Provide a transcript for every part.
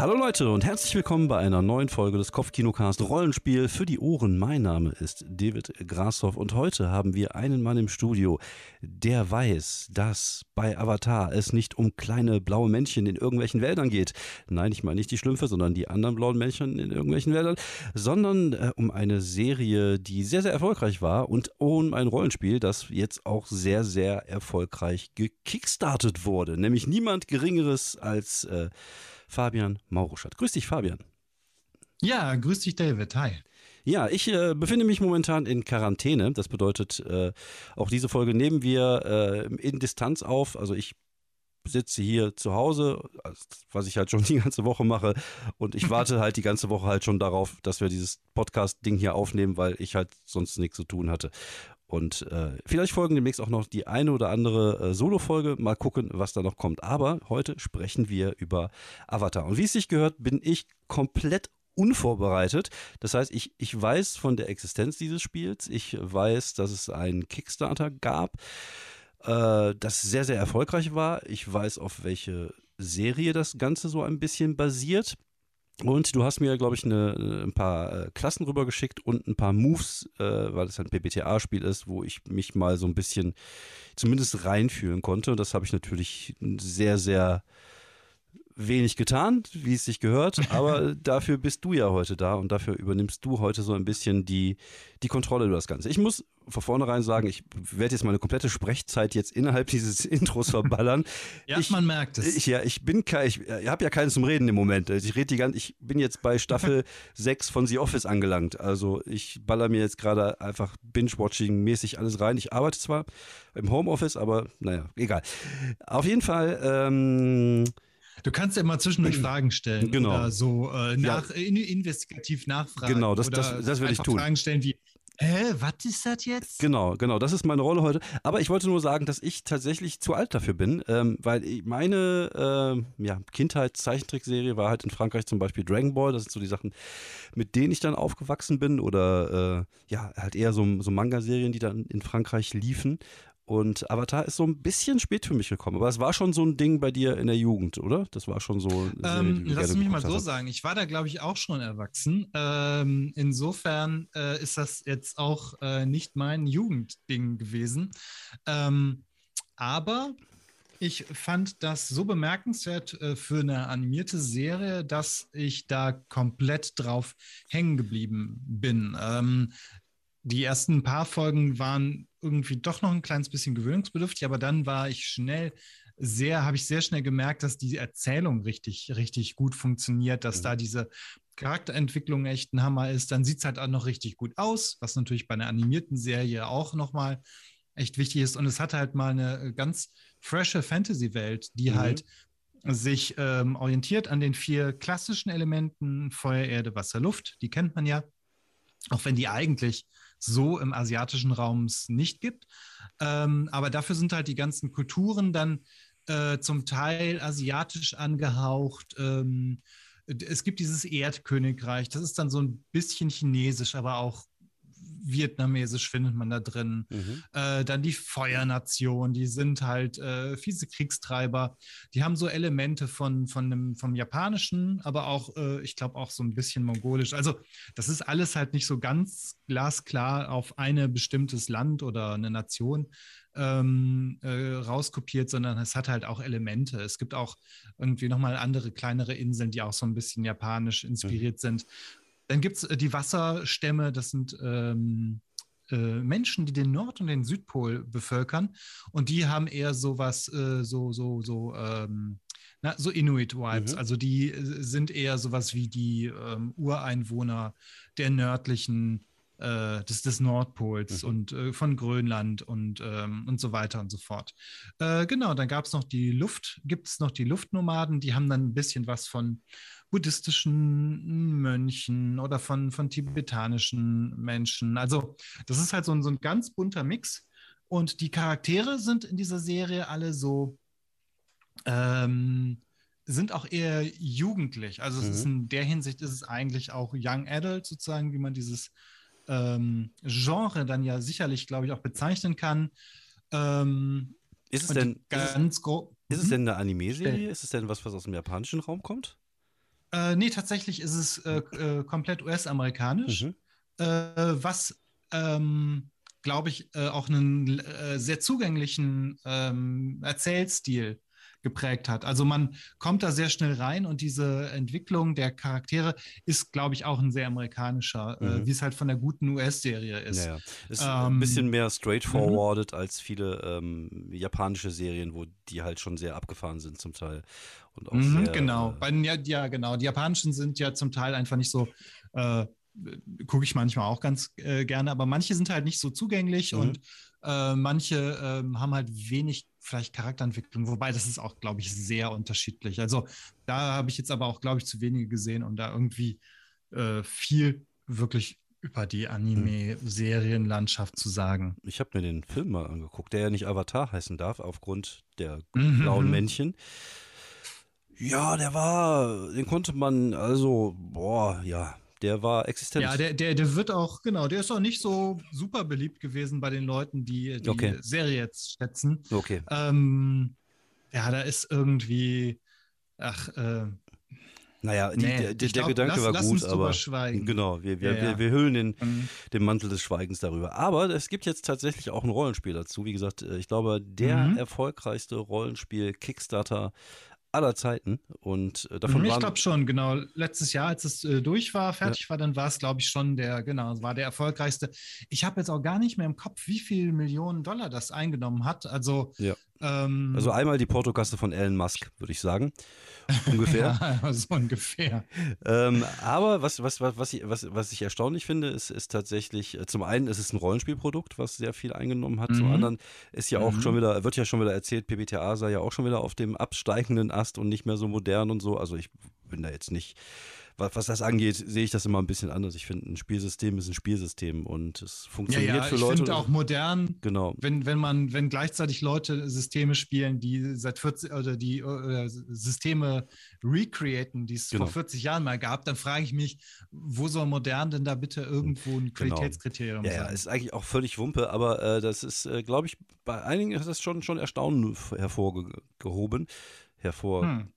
Hallo Leute und herzlich willkommen bei einer neuen Folge des Kopfkinocast Rollenspiel für die Ohren. Mein Name ist David Grashoff und heute haben wir einen Mann im Studio, der weiß, dass bei Avatar es nicht um kleine blaue Männchen in irgendwelchen Wäldern geht. Nein, ich meine nicht die Schlümpfe, sondern die anderen blauen Männchen in irgendwelchen Wäldern, sondern äh, um eine Serie, die sehr, sehr erfolgreich war und um ein Rollenspiel, das jetzt auch sehr, sehr erfolgreich gekickstartet wurde. Nämlich niemand Geringeres als äh, Fabian Mauruschat. Grüß dich, Fabian. Ja, grüß dich, David. Hi. Ja, ich äh, befinde mich momentan in Quarantäne. Das bedeutet, äh, auch diese Folge nehmen wir äh, in Distanz auf. Also ich sitze hier zu Hause, was ich halt schon die ganze Woche mache. Und ich warte halt die ganze Woche halt schon darauf, dass wir dieses Podcast-Ding hier aufnehmen, weil ich halt sonst nichts zu tun hatte. Und äh, vielleicht folgen demnächst auch noch die eine oder andere äh, Solo-Folge. Mal gucken, was da noch kommt. Aber heute sprechen wir über Avatar. Und wie es sich gehört, bin ich komplett unvorbereitet. Das heißt, ich, ich weiß von der Existenz dieses Spiels. Ich weiß, dass es einen Kickstarter gab, äh, das sehr, sehr erfolgreich war. Ich weiß, auf welche Serie das Ganze so ein bisschen basiert. Und du hast mir, glaube ich, eine, äh, ein paar äh, Klassen rübergeschickt und ein paar Moves, äh, weil es ein PBTA-Spiel ist, wo ich mich mal so ein bisschen zumindest reinfühlen konnte. Und das habe ich natürlich sehr, sehr wenig getan, wie es sich gehört, aber dafür bist du ja heute da und dafür übernimmst du heute so ein bisschen die, die Kontrolle über das Ganze. Ich muss von vornherein sagen, ich werde jetzt meine komplette Sprechzeit jetzt innerhalb dieses Intros verballern. ja, ich, man merkt es. Ich, ja, ich bin kein, ich, ich habe ja keinen zum Reden im Moment. Ich rede die ganze, ich bin jetzt bei Staffel 6 von The Office angelangt. Also ich baller mir jetzt gerade einfach Binge-Watching-mäßig alles rein. Ich arbeite zwar im Homeoffice, aber naja, egal. Auf jeden Fall, ähm, Du kannst ja immer zwischendurch Fragen stellen. Genau. Oder so äh, nach, ja. investigativ nachfragen. Genau, das, das, das werde ich tun. Fragen stellen wie, Hä, was ist das jetzt? Genau, genau, das ist meine Rolle heute. Aber ich wollte nur sagen, dass ich tatsächlich zu alt dafür bin, ähm, weil meine äh, ja, Kindheitszeichentrickserie war halt in Frankreich zum Beispiel Dragon Ball. Das sind so die Sachen, mit denen ich dann aufgewachsen bin. Oder äh, ja, halt eher so, so Manga-Serien, die dann in Frankreich liefen. Und Avatar ist so ein bisschen spät für mich gekommen. Aber es war schon so ein Ding bei dir in der Jugend, oder? Das war schon so. Ähm, lass mich mal so hast. sagen. Ich war da, glaube ich, auch schon erwachsen. Ähm, insofern äh, ist das jetzt auch äh, nicht mein Jugendding gewesen. Ähm, aber ich fand das so bemerkenswert äh, für eine animierte Serie, dass ich da komplett drauf hängen geblieben bin. Ähm, die ersten paar Folgen waren irgendwie doch noch ein kleines bisschen gewöhnungsbedürftig, aber dann war ich schnell sehr, habe ich sehr schnell gemerkt, dass die Erzählung richtig, richtig gut funktioniert, dass mhm. da diese Charakterentwicklung echt ein Hammer ist. Dann sieht es halt auch noch richtig gut aus, was natürlich bei einer animierten Serie auch nochmal echt wichtig ist. Und es hat halt mal eine ganz frische Fantasy-Welt, die mhm. halt sich ähm, orientiert an den vier klassischen Elementen Feuer, Erde, Wasser, Luft. Die kennt man ja. Auch wenn die eigentlich so im asiatischen Raum nicht gibt. Ähm, aber dafür sind halt die ganzen Kulturen dann äh, zum Teil asiatisch angehaucht. Ähm, es gibt dieses Erdkönigreich, das ist dann so ein bisschen chinesisch, aber auch vietnamesisch findet man da drin. Mhm. Äh, dann die Feuernation, die sind halt äh, fiese Kriegstreiber. Die haben so Elemente von, von einem, vom Japanischen, aber auch, äh, ich glaube, auch so ein bisschen mongolisch. Also, das ist alles halt nicht so ganz glasklar auf ein bestimmtes Land oder eine Nation ähm, äh, rauskopiert, sondern es hat halt auch Elemente. Es gibt auch irgendwie nochmal andere kleinere Inseln, die auch so ein bisschen japanisch inspiriert mhm. sind. Dann gibt es äh, die Wasserstämme, das sind ähm, äh, Menschen, die den Nord- und den Südpol bevölkern. Und die haben eher sowas, äh, so, so, so, ähm, na, so Inuit-Vibes. Mhm. Also die äh, sind eher sowas wie die ähm, Ureinwohner der nördlichen äh, des, des Nordpols mhm. und äh, von Grönland und, ähm, und so weiter und so fort. Äh, genau, dann gab es noch die Luft, gibt es noch die Luftnomaden, die haben dann ein bisschen was von buddhistischen Mönchen oder von, von tibetanischen Menschen. Also das ist halt so ein, so ein ganz bunter Mix. Und die Charaktere sind in dieser Serie alle so, ähm, sind auch eher jugendlich. Also es mhm. ist in der Hinsicht ist es eigentlich auch Young Adult sozusagen, wie man dieses ähm, Genre dann ja sicherlich, glaube ich, auch bezeichnen kann. Ähm, ist es denn, ganz ist, ist es denn eine Anime-Serie? Ist es denn was, was aus dem japanischen Raum kommt? Äh, nee, tatsächlich ist es äh, äh, komplett US-amerikanisch, mhm. äh, was, ähm, glaube ich, äh, auch einen äh, sehr zugänglichen ähm, Erzählstil geprägt hat. Also man kommt da sehr schnell rein und diese Entwicklung der Charaktere ist, glaube ich, auch ein sehr amerikanischer, mhm. wie es halt von der guten US-Serie ist. Ja, ja. Ist ähm, ein bisschen mehr straightforwarded mhm. als viele ähm, japanische Serien, wo die halt schon sehr abgefahren sind zum Teil. Und auch mhm, sehr, genau. Äh, Bei ja, ja, genau. Die japanischen sind ja zum Teil einfach nicht so. Äh, gucke ich manchmal auch ganz äh, gerne, aber manche sind halt nicht so zugänglich mhm. und äh, manche äh, haben halt wenig vielleicht Charakterentwicklung, wobei das ist auch, glaube ich, sehr unterschiedlich. Also da habe ich jetzt aber auch, glaube ich, zu wenige gesehen, um da irgendwie äh, viel wirklich über die Anime-Serienlandschaft zu sagen. Ich habe mir den Film mal angeguckt, der ja nicht Avatar heißen darf, aufgrund der mhm. blauen mhm. Männchen. Ja, der war, den konnte man, also, boah, ja, der war existent. Ja, der, der, der wird auch, genau, der ist auch nicht so super beliebt gewesen bei den Leuten, die die okay. Serie jetzt schätzen. Okay. Ähm, ja, da ist irgendwie, ach, äh, naja, die, nee, der, der glaub, Gedanke lass, war gut, aber genau, wir, wir, ja, ja. wir, wir hüllen den, mhm. den Mantel des Schweigens darüber. Aber es gibt jetzt tatsächlich auch ein Rollenspiel dazu. Wie gesagt, äh, ich glaube, der mhm. erfolgreichste Rollenspiel Kickstarter aller Zeiten. Und äh, davon Ich glaube schon, genau. Letztes Jahr, als es äh, durch war, fertig ja. war, dann war es, glaube ich, schon der, genau, war der erfolgreichste. Ich habe jetzt auch gar nicht mehr im Kopf, wie viel Millionen Dollar das eingenommen hat. Also ja. Ähm, also einmal die Portokasse von Elon Musk, würde ich sagen. Ungefähr. ja, so ungefähr. Ähm, aber was, was, was, was, ich, was, was ich erstaunlich finde, ist, ist tatsächlich, äh, zum einen ist es ein Rollenspielprodukt, was sehr viel eingenommen hat. Mhm. Zum anderen ist ja auch mhm. schon wieder, wird ja schon wieder erzählt, PBTA sei ja auch schon wieder auf dem absteigenden Ast und nicht mehr so modern und so. Also ich bin da jetzt nicht was, was das angeht, sehe ich das immer ein bisschen anders. Ich finde, ein Spielsystem ist ein Spielsystem und es funktioniert ja, ja, für Leute. Ich finde auch modern, genau. wenn, wenn man, wenn gleichzeitig Leute Systeme spielen, die seit 40 oder die oder Systeme recreaten, die es genau. vor 40 Jahren mal gab, dann frage ich mich, wo soll modern denn da bitte irgendwo ein genau. Qualitätskriterium genau. ja, sein? Ja, ist eigentlich auch völlig Wumpe, aber äh, das ist, äh, glaube ich, bei einigen ist das schon, schon Erstaunen hervorgehoben hervor, hm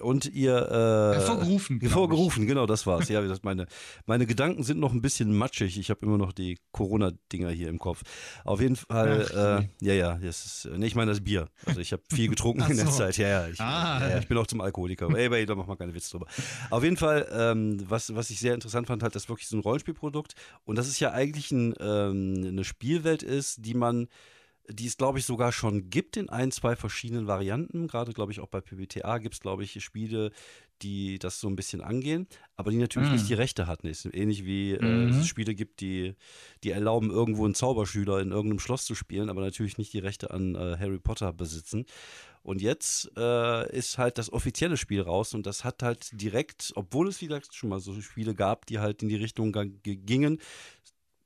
und ihr äh, hervorgerufen. Hervorgerufen, genau, das war's. Ja, meine, meine Gedanken sind noch ein bisschen matschig. Ich habe immer noch die Corona-Dinger hier im Kopf. Auf jeden Fall, Ach, äh, ja, ja, das ist, nee, ich meine das Bier. Also ich habe viel getrunken in der Zeit. Ja, ja ich, ah, ja, ja, ich bin auch zum Alkoholiker. Ey, ey, da mach mal keine Witze drüber. Auf jeden Fall, ähm, was, was ich sehr interessant fand, halt, dass wirklich so ein Rollenspielprodukt und das ist ja eigentlich ein, ähm, eine Spielwelt ist, die man die es, glaube ich, sogar schon gibt in ein, zwei verschiedenen Varianten. Gerade, glaube ich, auch bei PBTA gibt es, glaube ich, Spiele, die das so ein bisschen angehen, aber die natürlich mm. nicht die Rechte hatten. Ist ähnlich wie äh, mhm. es Spiele gibt, die, die erlauben, irgendwo einen Zauberschüler in irgendeinem Schloss zu spielen, aber natürlich nicht die Rechte an äh, Harry Potter besitzen. Und jetzt äh, ist halt das offizielle Spiel raus und das hat halt direkt, obwohl es vielleicht schon mal so Spiele gab, die halt in die Richtung gingen,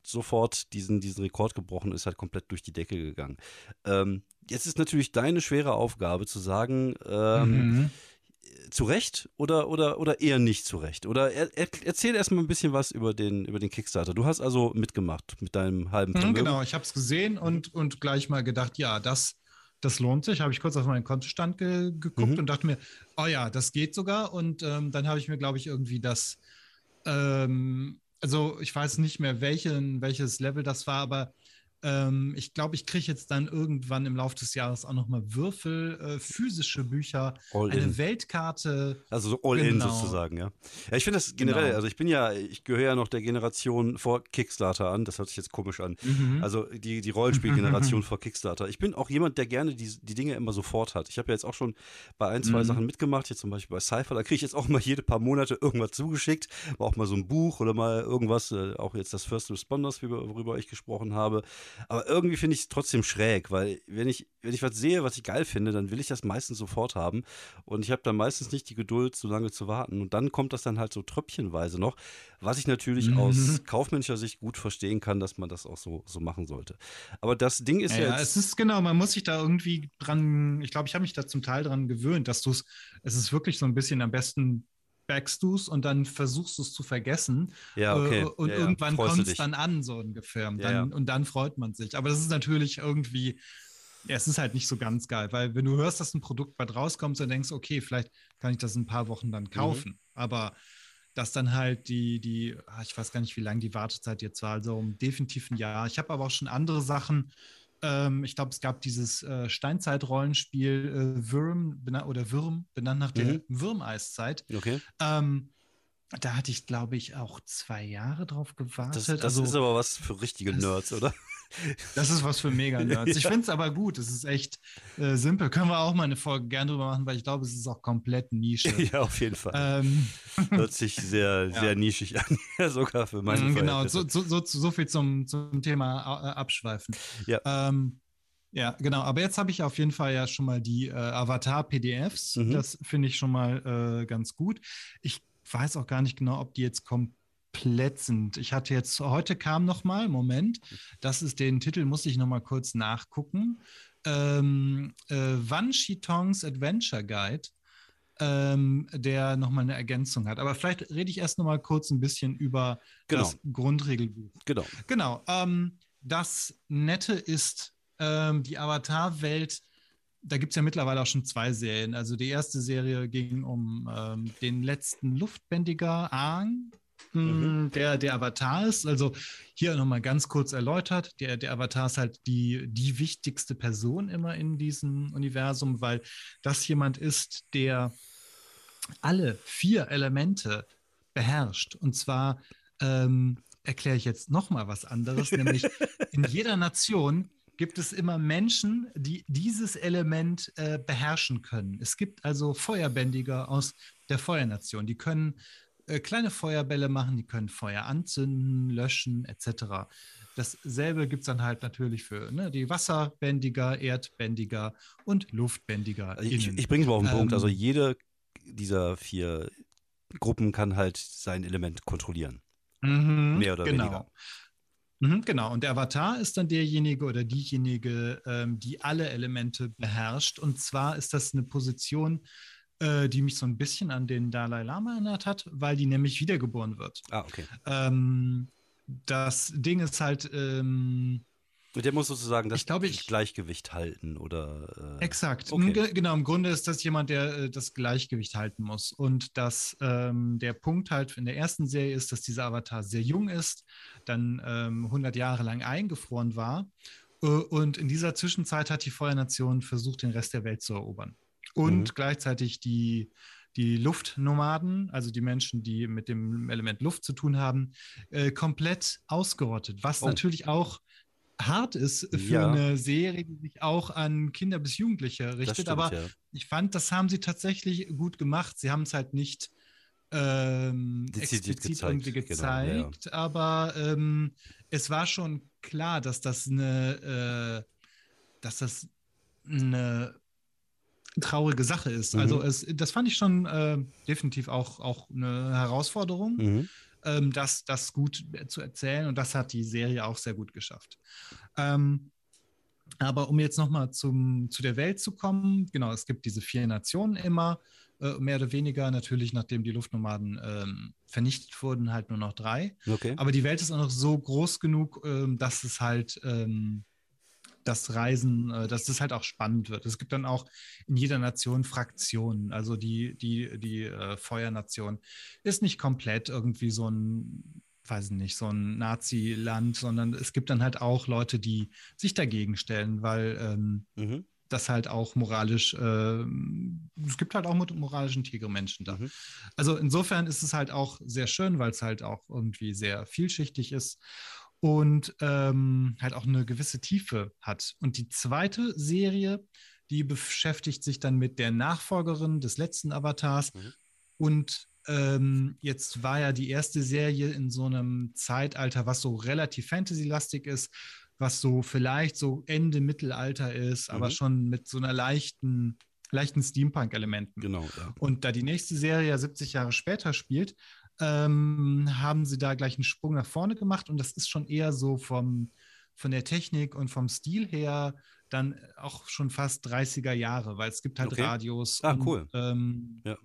sofort diesen, diesen Rekord gebrochen, ist halt komplett durch die Decke gegangen. Ähm, jetzt ist natürlich deine schwere Aufgabe zu sagen, ähm, mhm. zu Recht oder, oder, oder eher nicht zu Recht. Oder er, er, erzähl erstmal ein bisschen was über den, über den Kickstarter. Du hast also mitgemacht mit deinem halben mhm, Genau, ich habe es gesehen und, und gleich mal gedacht, ja, das, das lohnt sich. Habe ich kurz auf meinen Kontostand ge geguckt mhm. und dachte mir, oh ja, das geht sogar. Und ähm, dann habe ich mir, glaube ich, irgendwie das ähm, also ich weiß nicht mehr, welchen, welches Level das war, aber ähm, ich glaube, ich kriege jetzt dann irgendwann im Laufe des Jahres auch nochmal Würfel, äh, physische Bücher, all eine in. Weltkarte. Also so all genau. in sozusagen, ja. Ja, ich finde das generell, genau. also ich bin ja, ich gehöre ja noch der Generation vor Kickstarter an, das hört sich jetzt komisch an. Mhm. Also die, die Rollenspielgeneration vor Kickstarter. Ich bin auch jemand, der gerne die, die Dinge immer sofort hat. Ich habe ja jetzt auch schon bei ein, zwei mhm. Sachen mitgemacht, jetzt zum Beispiel bei Cypher, da kriege ich jetzt auch mal jede paar Monate irgendwas zugeschickt, auch mal so ein Buch oder mal irgendwas, äh, auch jetzt das First Responders, worüber ich gesprochen habe. Aber irgendwie finde ich es trotzdem schräg, weil wenn ich, wenn ich was sehe, was ich geil finde, dann will ich das meistens sofort haben. Und ich habe dann meistens nicht die Geduld, so lange zu warten. Und dann kommt das dann halt so tröpfchenweise noch, was ich natürlich mhm. aus kaufmännischer Sicht gut verstehen kann, dass man das auch so, so machen sollte. Aber das Ding ist ja. Ja, es ist genau, man muss sich da irgendwie dran, ich glaube, ich habe mich da zum Teil dran gewöhnt, dass du es, es ist wirklich so ein bisschen am besten backst du es und dann versuchst du es zu vergessen. Ja, okay. Äh, und ja, irgendwann kommt es dann an, so ungefähr. Und dann, und dann freut man sich. Aber das ist natürlich irgendwie ja, es ist halt nicht so ganz geil, weil wenn du hörst, dass ein Produkt bald rauskommt, dann denkst du, okay, vielleicht kann ich das in ein paar Wochen dann mhm. kaufen. Mhm. Aber dass dann halt die, die, ah, ich weiß gar nicht, wie lange die Wartezeit jetzt war, also um definitiv ein Jahr. Ich habe aber auch schon andere Sachen. Ähm, ich glaube, es gab dieses äh, Steinzeit-Rollenspiel äh, Würm oder Würm, benannt nach der mhm. Würmeiszeit. Okay. Ähm, da hatte ich, glaube ich, auch zwei Jahre drauf gewartet. Das, das also, ist aber was für richtige Nerds, oder? Das ist was für Mega-Nerds. Ich finde es aber gut. Es ist echt äh, simpel. Können wir auch mal eine Folge gern drüber machen, weil ich glaube, es ist auch komplett Nische. ja, auf jeden Fall. Ähm, Hört sich sehr, ja. sehr nischig an. sogar für meine mhm, Genau, so, so, so, so, viel zum, zum Thema äh, Abschweifen. Ja. Ähm, ja, genau. Aber jetzt habe ich auf jeden Fall ja schon mal die äh, Avatar-PDFs. Mhm. Das finde ich schon mal äh, ganz gut. Ich weiß auch gar nicht genau, ob die jetzt komplett sind. Ich hatte jetzt, heute kam noch mal, Moment, das ist den Titel, muss ich noch mal kurz nachgucken. Ähm, äh, Wan Shitongs Adventure Guide, ähm, der noch mal eine Ergänzung hat. Aber vielleicht rede ich erst noch mal kurz ein bisschen über genau. das Grundregelbuch. Genau. Genau. Ähm, das Nette ist, ähm, die Avatar-Welt da gibt es ja mittlerweile auch schon zwei Serien. Also die erste Serie ging um ähm, den letzten Luftbändiger Aang, mhm. der der Avatar ist. Also hier nochmal ganz kurz erläutert, der, der Avatar ist halt die, die wichtigste Person immer in diesem Universum, weil das jemand ist, der alle vier Elemente beherrscht. Und zwar ähm, erkläre ich jetzt nochmal was anderes, nämlich in jeder Nation gibt es immer Menschen, die dieses Element äh, beherrschen können. Es gibt also Feuerbändiger aus der Feuernation, die können äh, kleine Feuerbälle machen, die können Feuer anzünden, löschen etc. Dasselbe gibt es dann halt natürlich für ne, die Wasserbändiger, Erdbändiger und Luftbändiger. Also ich, ich bringe es mal auf den ähm, Punkt. Also jede dieser vier Gruppen kann halt sein Element kontrollieren. Mhm, Mehr oder genau. weniger. Mhm, genau, und der Avatar ist dann derjenige oder diejenige, ähm, die alle Elemente beherrscht. Und zwar ist das eine Position, äh, die mich so ein bisschen an den Dalai Lama erinnert hat, weil die nämlich wiedergeboren wird. Ah, okay. Ähm, das Ding ist halt, ähm, der muss sozusagen das ich glaub, ich, Gleichgewicht halten oder. Äh, exakt. Okay. Genau, im Grunde ist das jemand, der äh, das Gleichgewicht halten muss. Und dass ähm, der Punkt halt in der ersten Serie ist, dass dieser Avatar sehr jung ist, dann ähm, 100 Jahre lang eingefroren war. Äh, und in dieser Zwischenzeit hat die Feuernation versucht, den Rest der Welt zu erobern. Und mhm. gleichzeitig die, die Luftnomaden, also die Menschen, die mit dem Element Luft zu tun haben, äh, komplett ausgerottet. Was oh. natürlich auch hart ist für ja. eine Serie, die sich auch an Kinder bis Jugendliche richtet. Stimmt, aber ja. ich fand, das haben sie tatsächlich gut gemacht. Sie haben es halt nicht ähm, explizit gezeigt, irgendwie gezeigt, genau, ja. aber ähm, es war schon klar, dass das eine, äh, dass das eine traurige Sache ist. Also mhm. Also es, das fand ich schon äh, definitiv auch, auch eine Herausforderung. Mhm ähm, das, das gut zu erzählen. Und das hat die Serie auch sehr gut geschafft. Ähm, aber um jetzt nochmal zu der Welt zu kommen, genau, es gibt diese vier Nationen immer, äh, mehr oder weniger. Natürlich, nachdem die Luftnomaden ähm, vernichtet wurden, halt nur noch drei. Okay. Aber die Welt ist auch noch so groß genug, ähm, dass es halt ähm, das Reisen, äh, dass das halt auch spannend wird. Es gibt dann auch in jeder Nation Fraktionen. Also die, die, die äh, Feuernation ist nicht komplett irgendwie so ein, weiß ich nicht, so ein Nazi-Land, sondern es gibt dann halt auch Leute, die sich dagegen stellen, weil ähm, mhm. das halt auch moralisch, äh, es gibt halt auch moralischen Tigermenschen da. Mhm. Also insofern ist es halt auch sehr schön, weil es halt auch irgendwie sehr vielschichtig ist und ähm, halt auch eine gewisse Tiefe hat. Und die zweite Serie, die beschäftigt sich dann mit der Nachfolgerin des letzten Avatars. Mhm. Und ähm, jetzt war ja die erste Serie in so einem Zeitalter, was so relativ Fantasy-lastig ist, was so vielleicht so Ende Mittelalter ist, mhm. aber schon mit so einer leichten leichten Steampunk-Elementen. Genau, ja. Und da die nächste Serie ja 70 Jahre später spielt, ähm, haben sie da gleich einen Sprung nach vorne gemacht und das ist schon eher so vom, von der Technik und vom Stil her dann auch schon fast 30er Jahre, weil es gibt halt okay. Radios ah, und, cool. ähm, ja,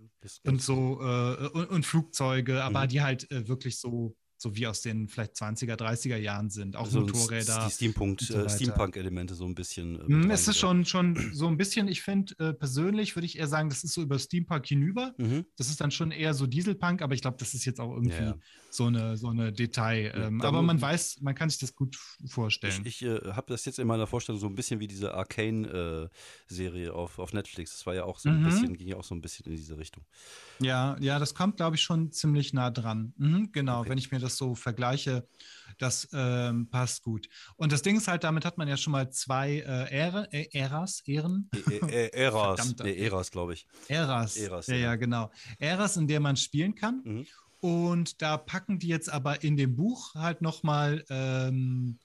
und so äh, und, und, Flugzeuge, aber mhm. die halt äh, wirklich so so wie aus den vielleicht 20er, 30er Jahren sind. Auch so Motorräder. Die Steampunk, so äh, Steampunk-Elemente so ein bisschen. Äh, es ist schon, schon so ein bisschen, ich finde, äh, persönlich würde ich eher sagen, das ist so über Steampunk hinüber. Mhm. Das ist dann schon eher so Dieselpunk, aber ich glaube, das ist jetzt auch irgendwie ja. So eine, so eine Detail. Ähm, aber man weiß, man kann sich das gut vorstellen. Ich, ich äh, habe das jetzt in meiner Vorstellung so ein bisschen wie diese Arcane-Serie auf, auf Netflix. Das war ja auch so ein mhm. bisschen, ging ja auch so ein bisschen in diese Richtung. Ja, ja, das kommt, glaube ich, schon ziemlich nah dran. Mhm, genau, okay. wenn ich mir das so vergleiche, das ähm, passt gut. Und das Ding ist halt, damit hat man ja schon mal zwei äh, Ära, äh, Äras, Ehren. Äras, nee, Äras, glaube ich. Äras, Äras ja, ja, genau. Äras, in der man spielen kann. Mhm. Und da packen die jetzt aber in dem Buch halt nochmal ähm,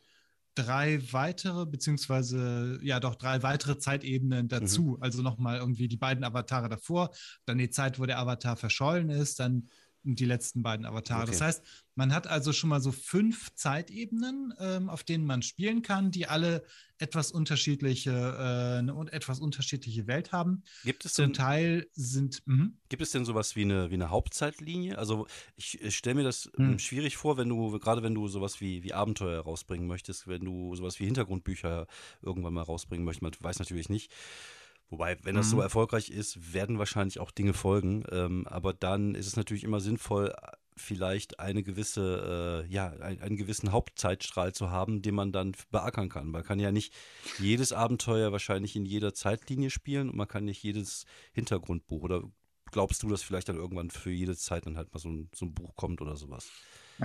drei weitere, beziehungsweise ja doch drei weitere Zeitebenen dazu. Mhm. Also nochmal irgendwie die beiden Avatare davor, dann die Zeit, wo der Avatar verschollen ist, dann die letzten beiden Avatare. Okay. Das heißt, man hat also schon mal so fünf Zeitebenen, ähm, auf denen man spielen kann, die alle etwas unterschiedliche, äh, etwas unterschiedliche Welt haben. Gibt es Zum denn, Teil sind. Mh. Gibt es denn sowas wie eine, wie eine Hauptzeitlinie? Also ich, ich stelle mir das hm. schwierig vor, wenn du, gerade wenn du sowas wie, wie Abenteuer rausbringen möchtest, wenn du sowas wie Hintergrundbücher irgendwann mal rausbringen möchtest, man weiß natürlich nicht. Wobei, wenn das mhm. so erfolgreich ist, werden wahrscheinlich auch Dinge folgen. Ähm, aber dann ist es natürlich immer sinnvoll, vielleicht eine gewisse, äh, ja, ein, einen gewissen Hauptzeitstrahl zu haben, den man dann beackern kann. Man kann ja nicht jedes Abenteuer wahrscheinlich in jeder Zeitlinie spielen und man kann nicht jedes Hintergrundbuch. Oder glaubst du, dass vielleicht dann irgendwann für jede Zeit dann halt mal so ein, so ein Buch kommt oder sowas?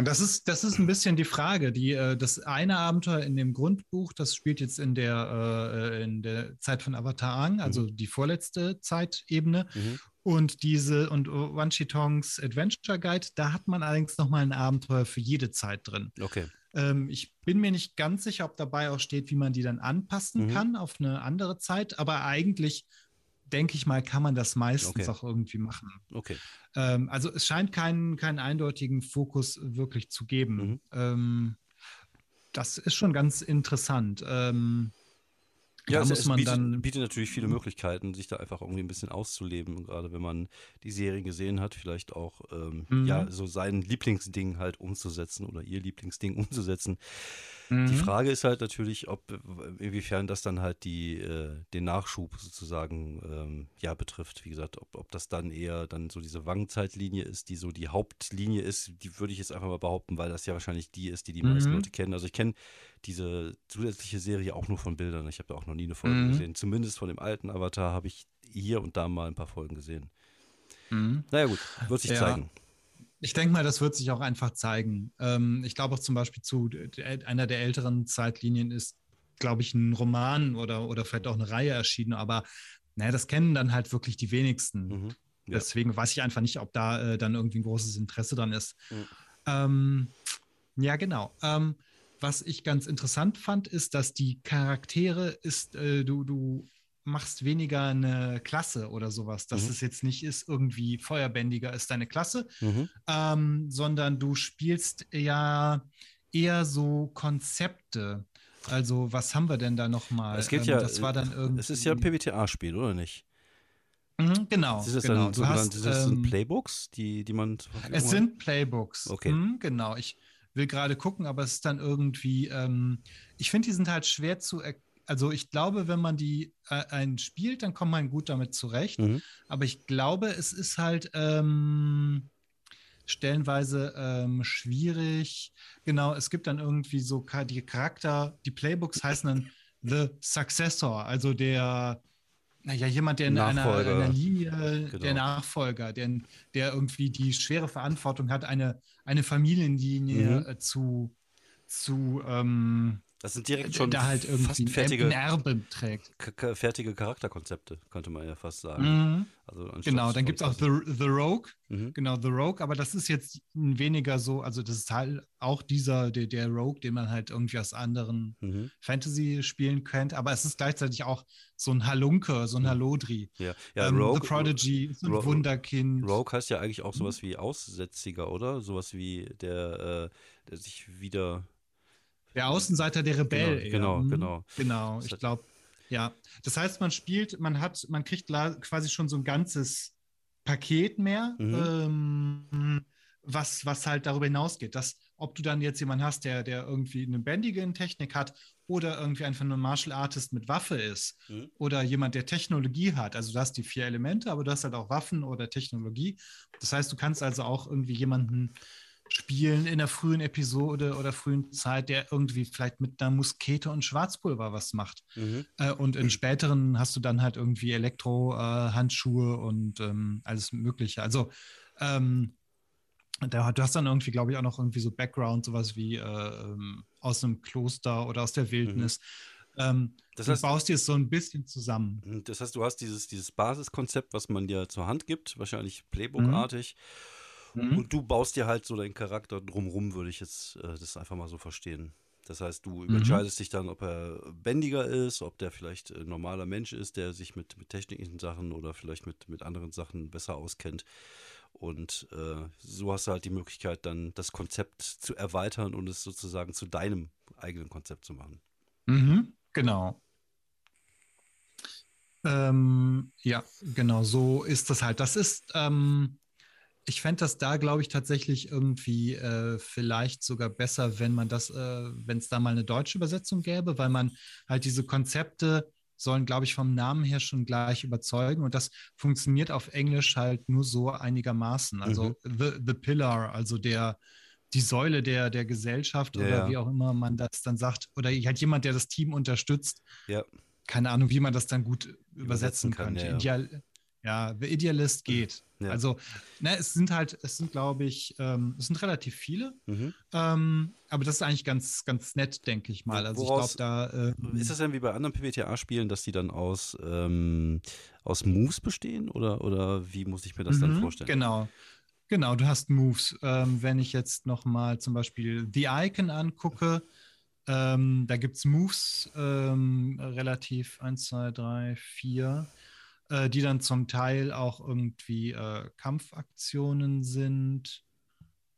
Das ist, das ist ein bisschen die Frage. Die, äh, das eine Abenteuer in dem Grundbuch, das spielt jetzt in der, äh, in der Zeit von Avatar Ang, also mhm. die vorletzte Zeitebene. Mhm. Und diese und Wan Tongs Adventure Guide, da hat man allerdings nochmal ein Abenteuer für jede Zeit drin. Okay. Ähm, ich bin mir nicht ganz sicher, ob dabei auch steht, wie man die dann anpassen mhm. kann auf eine andere Zeit, aber eigentlich denke ich mal, kann man das meistens okay. auch irgendwie machen. Okay. Ähm, also es scheint keinen, keinen eindeutigen Fokus wirklich zu geben. Mhm. Ähm, das ist schon ganz interessant. Ähm, ja, da muss man bietet, dann bietet natürlich viele Möglichkeiten, sich da einfach irgendwie ein bisschen auszuleben. Gerade wenn man die Serien gesehen hat, vielleicht auch ähm, mhm. ja so sein Lieblingsding halt umzusetzen oder ihr Lieblingsding umzusetzen. Mhm. Die Frage ist halt natürlich, ob inwiefern das dann halt die, äh, den Nachschub sozusagen ähm, ja betrifft. Wie gesagt, ob, ob das dann eher dann so diese Wangzeitlinie ist, die so die Hauptlinie ist, die würde ich jetzt einfach mal behaupten, weil das ja wahrscheinlich die ist, die die mhm. meisten Leute kennen. Also ich kenne diese zusätzliche Serie auch nur von Bildern. Ich habe da auch noch nie eine Folge mhm. gesehen. Zumindest von dem alten Avatar habe ich hier und da mal ein paar Folgen gesehen. Mhm. Naja gut, wird sich ja. zeigen. Ich denke mal, das wird sich auch einfach zeigen. Ähm, ich glaube auch zum Beispiel zu einer der älteren Zeitlinien ist, glaube ich, ein Roman oder, oder vielleicht auch eine Reihe erschienen, aber naja, das kennen dann halt wirklich die wenigsten. Mhm, ja. Deswegen weiß ich einfach nicht, ob da äh, dann irgendwie ein großes Interesse dran ist. Mhm. Ähm, ja, genau. Ähm, was ich ganz interessant fand, ist, dass die Charaktere ist, äh, du, du machst weniger eine Klasse oder sowas, dass mhm. es jetzt nicht ist, irgendwie feuerbändiger ist deine Klasse, mhm. ähm, sondern du spielst ja eher so Konzepte. Also, was haben wir denn da nochmal? Es geht ähm, ja, das war dann irgendwie. Es ist ja ein PBTA-Spiel, oder nicht? Mhm, genau. Ist das genau. dann du hast, ähm, Playbooks, die, die man. Es sind Playbooks. Okay. Mhm, genau. Ich will gerade gucken, aber es ist dann irgendwie. Ähm, ich finde, die sind halt schwer zu erklären also ich glaube, wenn man die äh, einen spielt, dann kommt man gut damit zurecht. Mhm. Aber ich glaube, es ist halt ähm, stellenweise ähm, schwierig. Genau, es gibt dann irgendwie so die Charakter, die Playbooks heißen dann The Successor, also der naja, jemand, der in einer, einer, Linie, genau. der Nachfolger, der, der irgendwie die schwere Verantwortung hat, eine, eine Familienlinie mhm. äh, zu, zu ähm, das sind direkt schon da halt irgendwie fertige, ein Erbe trägt. fertige Charakterkonzepte, könnte man ja fast sagen. Mhm. Also genau, dann gibt es auch The, The Rogue. Mhm. Genau, The Rogue, aber das ist jetzt weniger so, also das ist halt auch dieser, der, der Rogue, den man halt irgendwie aus anderen mhm. Fantasy-Spielen kennt, aber es ist gleichzeitig auch so ein Halunke, so ein mhm. Halodri. Ja, ja ähm, Rogue, The Prodigy, so ein Ro Wunderkind. Rogue heißt ja eigentlich auch sowas wie Aussätziger, oder? Sowas wie der, äh, der sich wieder der Außenseiter, der Rebell. Genau, genau. Genau, genau ich glaube, ja. Das heißt, man spielt, man hat, man kriegt quasi schon so ein ganzes Paket mehr. Mhm. Ähm, was, was halt darüber hinausgeht. Dass, ob du dann jetzt jemanden hast, der, der irgendwie eine bändige Technik hat oder irgendwie einfach nur ein Martial Artist mit Waffe ist mhm. oder jemand, der Technologie hat. Also du hast die vier Elemente, aber du hast halt auch Waffen oder Technologie. Das heißt, du kannst also auch irgendwie jemanden spielen in der frühen Episode oder frühen Zeit, der irgendwie vielleicht mit einer Muskete und Schwarzpulver was macht. Mhm. Äh, und in späteren hast du dann halt irgendwie Elektro-Handschuhe äh, und ähm, alles Mögliche. Also ähm, da, du hast dann irgendwie, glaube ich, auch noch irgendwie so Background, sowas wie äh, ähm, aus einem Kloster oder aus der Wildnis. Mhm. Ähm, das heißt, du baust dir es so ein bisschen zusammen. Mhm, das heißt, du hast dieses, dieses Basiskonzept, was man dir zur Hand gibt, wahrscheinlich Playbook-artig. Mhm. Mhm. Und du baust dir halt so deinen Charakter drumrum, würde ich jetzt äh, das einfach mal so verstehen. Das heißt, du mhm. entscheidest dich dann, ob er bändiger ist, ob der vielleicht ein normaler Mensch ist, der sich mit, mit technischen Sachen oder vielleicht mit, mit anderen Sachen besser auskennt. Und äh, so hast du halt die Möglichkeit, dann das Konzept zu erweitern und es sozusagen zu deinem eigenen Konzept zu machen. Mhm, genau. Ähm, ja, genau, so ist das halt. Das ist, ähm, ich fände das da, glaube ich, tatsächlich irgendwie äh, vielleicht sogar besser, wenn man das, äh, wenn es da mal eine deutsche Übersetzung gäbe, weil man halt diese Konzepte sollen, glaube ich, vom Namen her schon gleich überzeugen. Und das funktioniert auf Englisch halt nur so einigermaßen. Also mhm. the, the Pillar, also der, die Säule der, der Gesellschaft ja, oder wie auch immer man das dann sagt. Oder halt jemand, der das Team unterstützt. Ja. Keine Ahnung, wie man das dann gut übersetzen, übersetzen kann. könnte. Ja, ja, The Idealist geht. Ja. Also, ne, es sind halt, es sind, glaube ich, ähm, es sind relativ viele. Mhm. Ähm, aber das ist eigentlich ganz, ganz nett, denke ich mal. Also Woraus, ich glaube, da. Ähm, ist das denn wie bei anderen PBTA-Spielen, dass die dann aus, ähm, aus Moves bestehen? Oder, oder wie muss ich mir das mhm, dann vorstellen? Genau. Genau, du hast Moves. Ähm, wenn ich jetzt nochmal zum Beispiel The Icon angucke, ähm, da gibt es Moves relativ 1, 2, 3, 4 äh, die dann zum Teil auch irgendwie äh, Kampfaktionen sind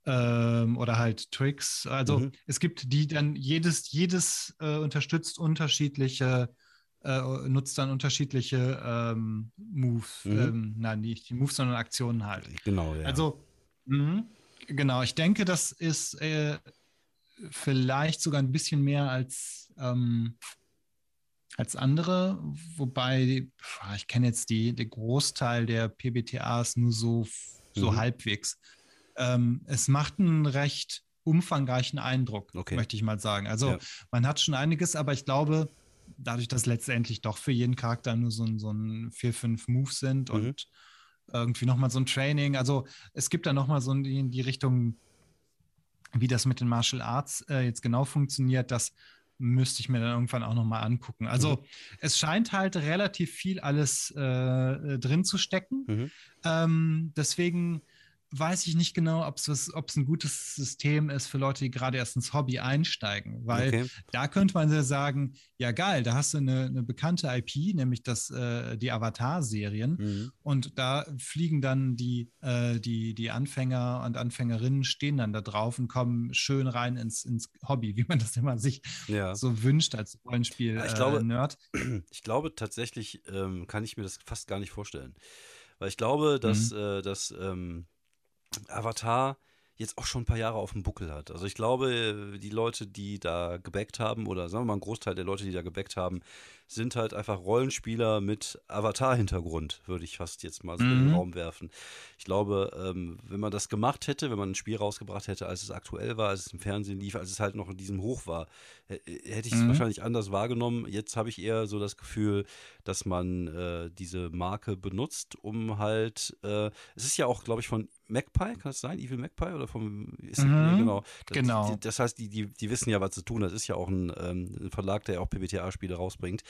ähm, oder halt Tricks. Also mhm. es gibt die dann, jedes, jedes äh, unterstützt unterschiedliche, äh, nutzt dann unterschiedliche ähm, Moves, mhm. ähm, nein, nicht die Moves, sondern Aktionen halt. Genau, ja. Also, mh, genau, ich denke, das ist äh, vielleicht sogar ein bisschen mehr als ähm, als andere, wobei ich kenne jetzt die, den Großteil der PBTAs nur so, so mhm. halbwegs. Ähm, es macht einen recht umfangreichen Eindruck, okay. möchte ich mal sagen. Also ja. man hat schon einiges, aber ich glaube, dadurch, dass letztendlich doch für jeden Charakter nur so, so ein vier, fünf Moves sind mhm. und irgendwie nochmal so ein Training, also es gibt da nochmal so in die Richtung, wie das mit den Martial Arts äh, jetzt genau funktioniert, dass müsste ich mir dann irgendwann auch nochmal angucken. Also mhm. es scheint halt relativ viel alles äh, drin zu stecken. Mhm. Ähm, deswegen weiß ich nicht genau, ob es ein gutes System ist für Leute, die gerade erst ins Hobby einsteigen. Weil okay. da könnte man ja sagen, ja geil, da hast du eine, eine bekannte IP, nämlich das, äh, die Avatar-Serien. Mhm. Und da fliegen dann die, äh, die, die Anfänger und Anfängerinnen stehen dann da drauf und kommen schön rein ins, ins Hobby, wie man das immer sich ja. so wünscht als Rollenspiel-Nerd. Ich, äh, ich glaube tatsächlich, ähm, kann ich mir das fast gar nicht vorstellen. Weil ich glaube, dass, mhm. äh, dass ähm, Avatar jetzt auch schon ein paar Jahre auf dem Buckel hat. Also ich glaube, die Leute, die da gebackt haben, oder sagen wir mal ein Großteil der Leute, die da gebackt haben, sind halt einfach Rollenspieler mit Avatar-Hintergrund, würde ich fast jetzt mal so mhm. in den mhm. Raum werfen. Ich glaube, ähm, wenn man das gemacht hätte, wenn man ein Spiel rausgebracht hätte, als es aktuell war, als es im Fernsehen lief, als es halt noch in diesem Hoch war, hätte ich es mhm. wahrscheinlich anders wahrgenommen. Jetzt habe ich eher so das Gefühl, dass man äh, diese Marke benutzt, um halt, äh, es ist ja auch, glaube ich, von Magpie, kann es sein? Evil Magpie oder vom ist, mhm, genau. Das, genau. Die, das heißt, die, die, die wissen ja, was zu tun. Das ist ja auch ein, ähm, ein Verlag, der ja auch PBTA-Spiele rausbringt.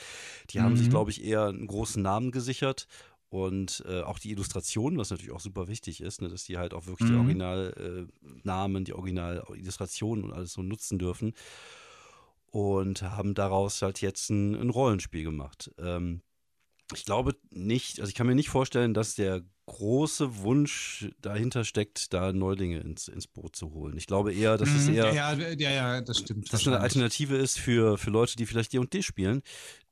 Die mhm. haben sich, mhm. glaube ich, eher einen großen Namen gesichert und äh, auch die Illustration, was natürlich auch super wichtig ist, ne, dass die halt auch wirklich mhm. die Originalnamen, äh, die Original-Illustrationen und alles so nutzen dürfen. Und haben daraus halt jetzt ein, ein Rollenspiel gemacht. Ähm, ich glaube nicht, also ich kann mir nicht vorstellen, dass der große Wunsch dahinter steckt, da Neulinge ins, ins Boot zu holen. Ich glaube eher, dass es mhm, eher. Ja, ja, ja, das stimmt. Dass eine Alternative ist für, für Leute, die vielleicht D&D spielen,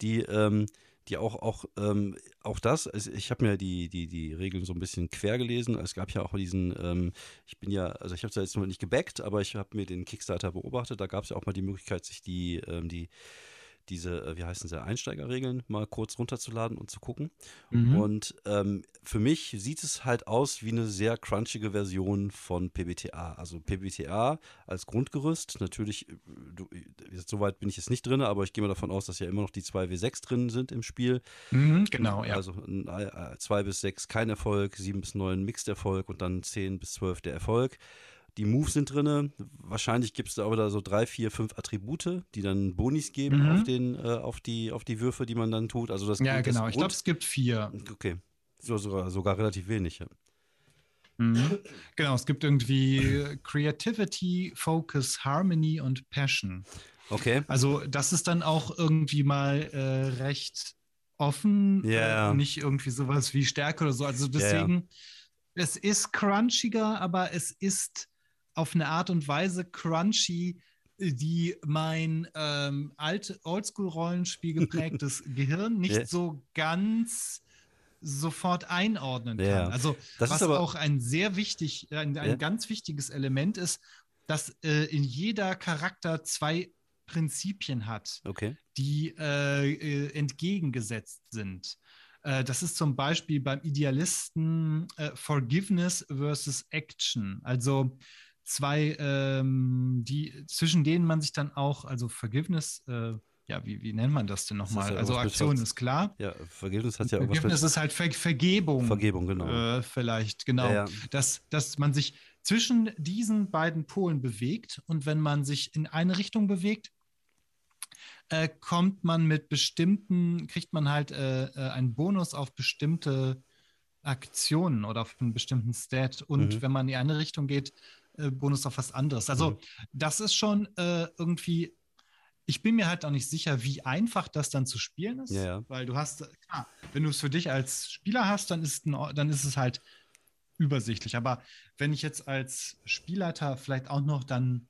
die, ähm, die auch, auch, ähm, auch das, also ich habe mir die, die, die Regeln so ein bisschen quer gelesen. Es gab ja auch diesen, ähm, ich bin ja, also ich habe es ja jetzt noch nicht gebackt, aber ich habe mir den Kickstarter beobachtet. Da gab es ja auch mal die Möglichkeit, sich die, ähm, die diese, äh, wie heißen sie, Einsteigerregeln mal kurz runterzuladen und zu gucken. Mhm. Und ähm, für mich sieht es halt aus wie eine sehr crunchige Version von PBTA. Also PBTA als Grundgerüst. Natürlich, äh, du, soweit bin ich jetzt nicht drin, aber ich gehe mal davon aus, dass ja immer noch die 2W6 drin sind im Spiel. Mhm, genau, ja. Also 2 äh, bis 6 kein Erfolg, 7 bis 9 Mixed Erfolg und dann 10 bis 12 der Erfolg. Die Moves sind drin. Wahrscheinlich gibt es da aber da so drei, vier, fünf Attribute, die dann Bonis geben mhm. auf, den, äh, auf, die, auf die Würfe, die man dann tut. Also das, ja, genau. ich glaube, es gibt vier. Okay. So, sogar, sogar relativ wenig. Ja. Mhm. Genau, es gibt irgendwie Creativity, Focus, Harmony und Passion. Okay. Also das ist dann auch irgendwie mal äh, recht offen, yeah. äh, nicht irgendwie sowas wie Stärke oder so. Also deswegen, yeah. es ist crunchiger, aber es ist auf eine Art und Weise crunchy, die mein ähm, alte Oldschool-Rollenspiel geprägtes Gehirn nicht yeah. so ganz sofort einordnen kann. Yeah. Also das was aber, auch ein sehr wichtig, ein, ein yeah. ganz wichtiges Element ist, dass äh, in jeder Charakter zwei Prinzipien hat, okay. die äh, äh, entgegengesetzt sind. Äh, das ist zum Beispiel beim Idealisten äh, Forgiveness versus Action. Also zwei, ähm, die, zwischen denen man sich dann auch, also Forgiveness, äh, ja, wie, wie nennt man das denn nochmal? Ja also Aktion ist klar. Ja, Vergebnis hat ja irgendwas Vergebnis ist halt Ver Vergebung. Vergebung, genau. Äh, vielleicht, genau. Ja, ja. Dass, dass man sich zwischen diesen beiden Polen bewegt und wenn man sich in eine Richtung bewegt, äh, kommt man mit bestimmten, kriegt man halt äh, äh einen Bonus auf bestimmte Aktionen oder auf einen bestimmten Stat. Und mhm. wenn man in die eine Richtung geht, äh, Bonus auf was anderes. Also mhm. das ist schon äh, irgendwie, ich bin mir halt auch nicht sicher, wie einfach das dann zu spielen ist, ja, weil du hast, klar, wenn du es für dich als Spieler hast, dann ist, ein, dann ist es halt übersichtlich. Aber wenn ich jetzt als Spielleiter vielleicht auch noch dann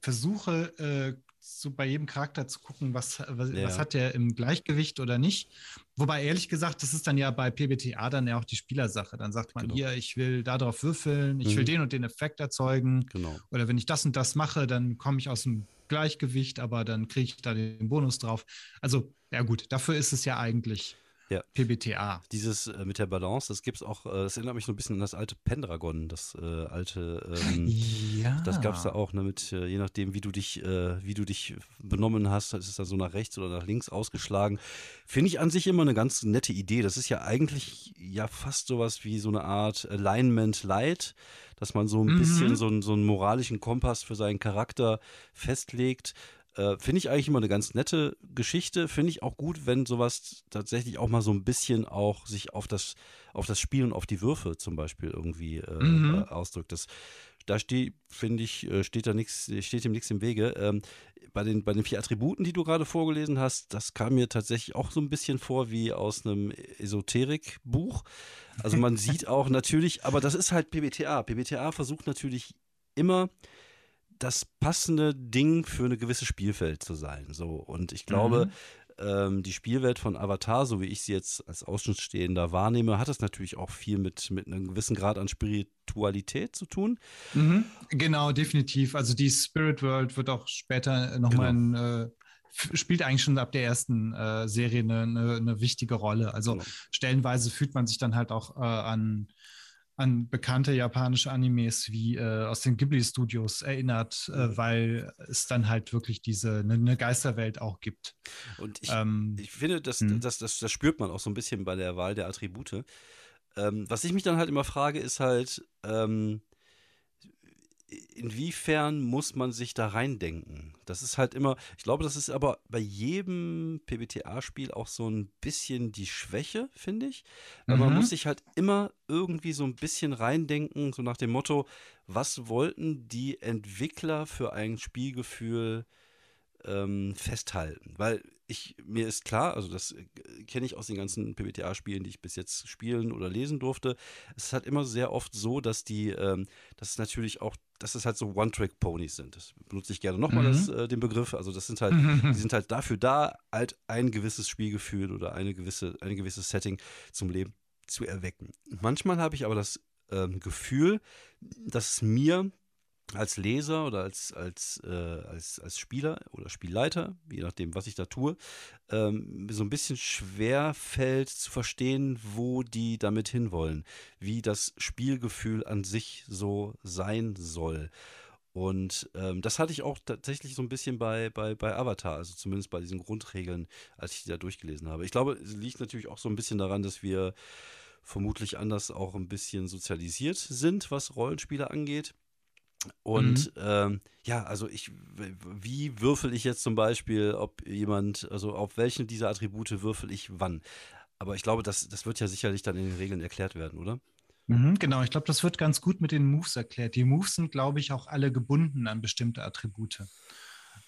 versuche, äh, so bei jedem Charakter zu gucken, was, was, ja. was, hat der im Gleichgewicht oder nicht. Wobei ehrlich gesagt, das ist dann ja bei PBTA dann ja auch die Spielersache. Dann sagt man genau. hier, ich will darauf würfeln, ich mhm. will den und den Effekt erzeugen. Genau. Oder wenn ich das und das mache, dann komme ich aus dem Gleichgewicht, aber dann kriege ich da den Bonus drauf. Also, ja gut, dafür ist es ja eigentlich ja. PBTA. Dieses äh, mit der Balance, das gibt es auch, äh, das erinnert mich so ein bisschen an das alte Pendragon, das äh, alte, ähm, ja. das gab es da auch, ne, mit, äh, je nachdem, wie du dich, äh, wie du dich benommen hast, ist es dann so nach rechts oder nach links ausgeschlagen. Finde ich an sich immer eine ganz nette Idee. Das ist ja eigentlich ja fast sowas wie so eine Art Alignment Light, dass man so ein mhm. bisschen so, so einen moralischen Kompass für seinen Charakter festlegt. Äh, Finde ich eigentlich immer eine ganz nette Geschichte. Finde ich auch gut, wenn sowas tatsächlich auch mal so ein bisschen auch sich auf das, auf das Spiel und auf die Würfe zum Beispiel irgendwie äh, mhm. äh, ausdrückt. Das, da steht, finde ich, äh, steht da nichts, steht dem nichts im Wege. Ähm, bei den, bei den vier Attributen, die du gerade vorgelesen hast, das kam mir tatsächlich auch so ein bisschen vor wie aus einem Esoterik-Buch. Also man sieht auch natürlich, aber das ist halt PBTA. PBTA versucht natürlich immer das passende Ding für eine gewisse Spielwelt zu sein. So. Und ich glaube, mhm. ähm, die Spielwelt von Avatar, so wie ich sie jetzt als Außenstehender wahrnehme, hat es natürlich auch viel mit, mit einem gewissen Grad an Spiritualität zu tun. Mhm. Genau, definitiv. Also die Spirit World wird auch später nochmal genau. ein äh, spielt eigentlich schon ab der ersten äh, Serie eine, eine, eine, wichtige Rolle. Also genau. stellenweise fühlt man sich dann halt auch äh, an an bekannte japanische Animes wie äh, aus den Ghibli-Studios erinnert, äh, mhm. weil es dann halt wirklich diese eine ne Geisterwelt auch gibt. Und ich, ähm, ich finde, das, hm. das, das, das, spürt man auch so ein bisschen bei der Wahl der Attribute. Ähm, was ich mich dann halt immer frage, ist halt, ähm, inwiefern muss man sich da reindenken? Das ist halt immer, ich glaube, das ist aber bei jedem PBTA-Spiel auch so ein bisschen die Schwäche, finde ich. Mhm. man muss sich halt immer irgendwie so ein bisschen reindenken, so nach dem Motto, was wollten die Entwickler für ein Spielgefühl ähm, festhalten? Weil ich, mir ist klar, also das äh, kenne ich aus den ganzen PBTA-Spielen, die ich bis jetzt spielen oder lesen durfte. Es ist halt immer sehr oft so, dass die, ähm, dass es natürlich auch, dass es halt so One-Trick-Ponys sind. Das benutze ich gerne nochmal mhm. äh, den Begriff. Also das sind halt, die sind halt dafür da, halt ein gewisses Spielgefühl oder eine gewisse, ein gewisses Setting zum Leben zu erwecken. Manchmal habe ich aber das ähm, Gefühl, dass mir als Leser oder als, als, äh, als, als Spieler oder Spielleiter, je nachdem, was ich da tue, ähm, so ein bisschen schwer fällt zu verstehen, wo die damit hinwollen, wie das Spielgefühl an sich so sein soll. Und ähm, das hatte ich auch tatsächlich so ein bisschen bei, bei, bei Avatar, also zumindest bei diesen Grundregeln, als ich die da durchgelesen habe. Ich glaube, es liegt natürlich auch so ein bisschen daran, dass wir vermutlich anders auch ein bisschen sozialisiert sind, was Rollenspiele angeht. Und mhm. ähm, ja, also ich, wie würfel ich jetzt zum Beispiel, ob jemand, also auf welchen dieser Attribute würfel ich wann? Aber ich glaube, das, das wird ja sicherlich dann in den Regeln erklärt werden, oder? Mhm, genau, ich glaube, das wird ganz gut mit den Moves erklärt. Die Moves sind, glaube ich, auch alle gebunden an bestimmte Attribute.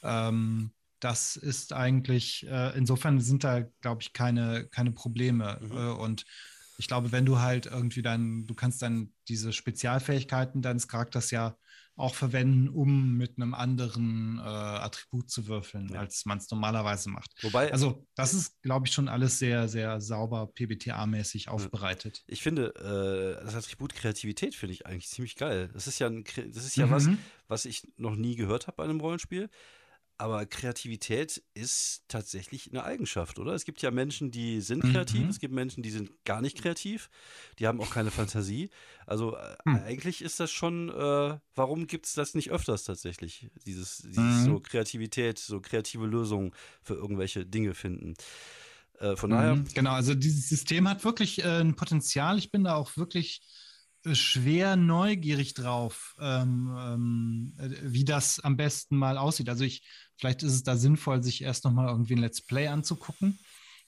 Ähm, das ist eigentlich, äh, insofern sind da, glaube ich, keine, keine Probleme. Mhm. Äh, und ich glaube, wenn du halt irgendwie dann, du kannst dann diese Spezialfähigkeiten deines Charakters ja auch verwenden, um mit einem anderen äh, Attribut zu würfeln, ja. als man es normalerweise macht. Wobei, also das ist, glaube ich, schon alles sehr, sehr sauber PBTA-mäßig aufbereitet. Ich finde, äh, das Attribut Kreativität finde ich eigentlich ziemlich geil. Das ist ja, ein, das ist ja mhm. was, was ich noch nie gehört habe bei einem Rollenspiel. Aber Kreativität ist tatsächlich eine Eigenschaft, oder? Es gibt ja Menschen, die sind kreativ, mhm. es gibt Menschen, die sind gar nicht kreativ, die haben auch keine Fantasie. Also mhm. eigentlich ist das schon, äh, warum gibt es das nicht öfters tatsächlich? Dieses, dieses mhm. so Kreativität, so kreative Lösungen für irgendwelche Dinge finden. Äh, von daher. Mhm. Genau, also dieses System hat wirklich äh, ein Potenzial. Ich bin da auch wirklich schwer neugierig drauf, ähm, ähm, wie das am besten mal aussieht. Also ich, vielleicht ist es da sinnvoll, sich erst nochmal irgendwie ein Let's Play anzugucken.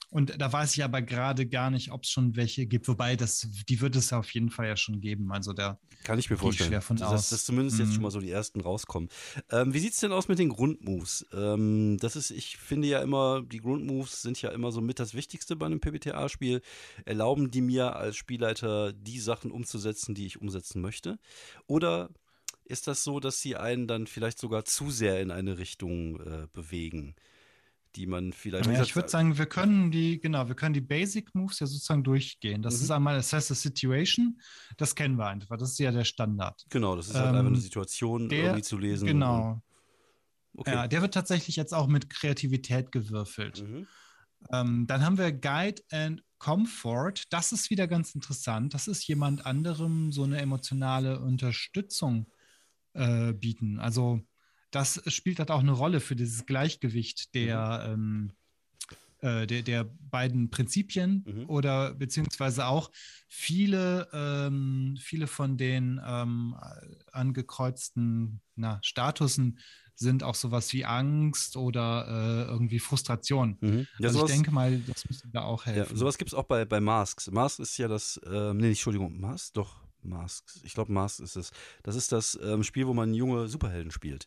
Und da weiß ich aber gerade gar nicht, ob es schon welche gibt. Wobei, das, die wird es auf jeden Fall ja schon geben. Also da kann ich mir vorstellen, schwer von dass, aus. dass zumindest jetzt schon mhm. mal so die ersten rauskommen. Ähm, wie sieht es denn aus mit den Grundmoves? Ähm, das ist, ich finde ja immer, die Grundmoves sind ja immer so mit das Wichtigste bei einem PBTA-Spiel. Erlauben die mir als Spielleiter die Sachen umzusetzen, die ich umsetzen möchte? Oder ist das so, dass sie einen dann vielleicht sogar zu sehr in eine Richtung äh, bewegen? Die man vielleicht. Ja, ich würde sagen, wir können die, genau, wir können die Basic Moves ja sozusagen durchgehen. Das mhm. ist einmal Assess the Situation, das kennen wir einfach, das ist ja der Standard. Genau, das ist halt ähm, einfach eine Situation der, irgendwie zu lesen. Genau. Okay. Ja, der wird tatsächlich jetzt auch mit Kreativität gewürfelt. Mhm. Ähm, dann haben wir Guide and Comfort. Das ist wieder ganz interessant. Das ist jemand anderem so eine emotionale Unterstützung äh, bieten. Also das spielt halt auch eine Rolle für dieses Gleichgewicht der, mhm. ähm, äh, der, der, beiden Prinzipien mhm. oder beziehungsweise auch viele, ähm, viele von den ähm, angekreuzten na, Statusen sind auch sowas wie Angst oder äh, irgendwie Frustration. Mhm. Ja, also sowas, ich denke mal, das müsste da auch helfen. Ja, sowas gibt es auch bei, bei Masks. Masks ist ja das, äh, nee, Entschuldigung, Masks, doch, Masks. Ich glaube, Masks ist es. Das ist das ähm, Spiel, wo man junge Superhelden spielt.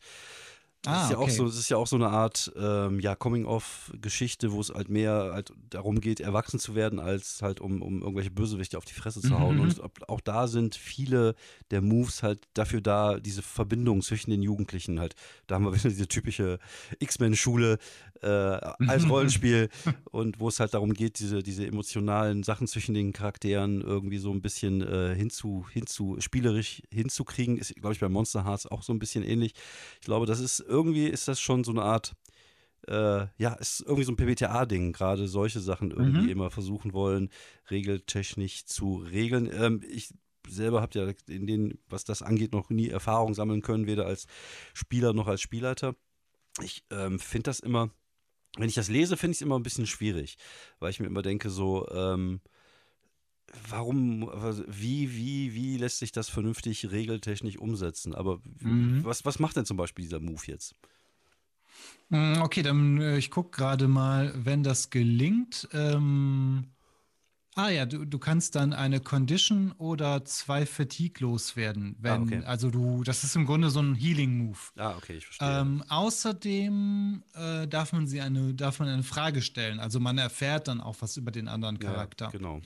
Das, ah, ist ja okay. auch so, das ist ja auch so eine Art ähm, ja, Coming-of-Geschichte, wo es halt mehr halt darum geht, erwachsen zu werden, als halt um, um irgendwelche Bösewichte auf die Fresse zu hauen. Mhm. Und auch da sind viele der Moves halt dafür da, diese Verbindung zwischen den Jugendlichen halt. Da haben wir wieder diese typische X-Men-Schule äh, als Rollenspiel und wo es halt darum geht, diese, diese emotionalen Sachen zwischen den Charakteren irgendwie so ein bisschen äh, hinzu, hinzu, spielerisch hinzukriegen. Ist, glaube ich, bei Monster Hearts auch so ein bisschen ähnlich. Ich glaube, das ist irgendwie ist das schon so eine Art, äh, ja, ist irgendwie so ein PBTA-Ding, gerade solche Sachen irgendwie mhm. immer versuchen wollen, regeltechnisch zu regeln. Ähm, ich selber habe ja in den, was das angeht, noch nie Erfahrung sammeln können, weder als Spieler noch als Spielleiter. Ich ähm, finde das immer, wenn ich das lese, finde ich es immer ein bisschen schwierig, weil ich mir immer denke, so, ähm, warum, wie, wie, wie lässt sich das vernünftig regeltechnisch umsetzen? Aber mhm. was, was macht denn zum Beispiel dieser Move jetzt? Mm, okay, dann äh, ich gucke gerade mal, wenn das gelingt. Ähm, Ah ja, du, du kannst dann eine Condition oder zwei Fatigue loswerden. Wenn, ah, okay. Also du, das ist im Grunde so ein Healing-Move. Ah, okay, ich verstehe. Ähm, außerdem äh, darf man sie eine, darf man eine Frage stellen. Also man erfährt dann auch was über den anderen Charakter. Ja, genau.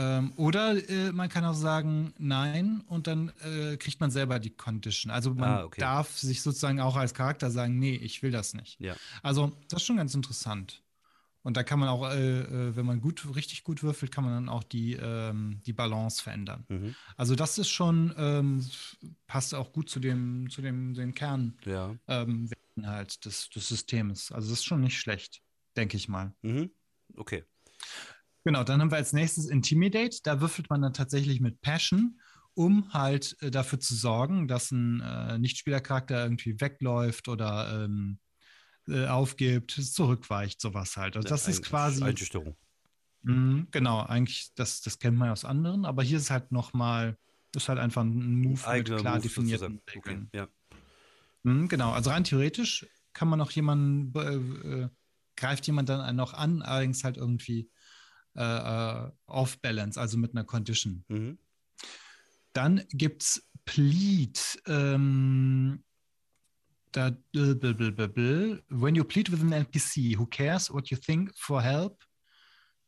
Ähm, oder äh, man kann auch sagen, nein, und dann äh, kriegt man selber die Condition. Also man ah, okay. darf sich sozusagen auch als Charakter sagen, nee, ich will das nicht. Ja. Also das ist schon ganz interessant. Und da kann man auch, äh, äh, wenn man gut, richtig gut würfelt, kann man dann auch die, ähm, die Balance verändern. Mhm. Also das ist schon, ähm, passt auch gut zu dem, zu dem den Kern ja. ähm, halt des, des Systems. Also das ist schon nicht schlecht, denke ich mal. Mhm. Okay. Genau, dann haben wir als nächstes Intimidate. Da würfelt man dann tatsächlich mit Passion, um halt äh, dafür zu sorgen, dass ein äh, Nichtspielercharakter irgendwie wegläuft oder ähm, äh, aufgibt, zurückweicht, sowas halt. Also das ist quasi. Einschüchterung. Mh, genau, eigentlich, das, das kennt man ja aus anderen, aber hier ist halt nochmal, ist halt einfach ein Move Eigener mit klar Move definierten Regeln. Okay, ja. Mh, genau, also rein theoretisch kann man noch jemanden, äh, äh, greift jemand dann noch an, allerdings halt irgendwie äh, äh off-balance, also mit einer Condition. Mhm. Dann gibt es Plead. Ähm, da, when you plead with an NPC, who cares what you think for help?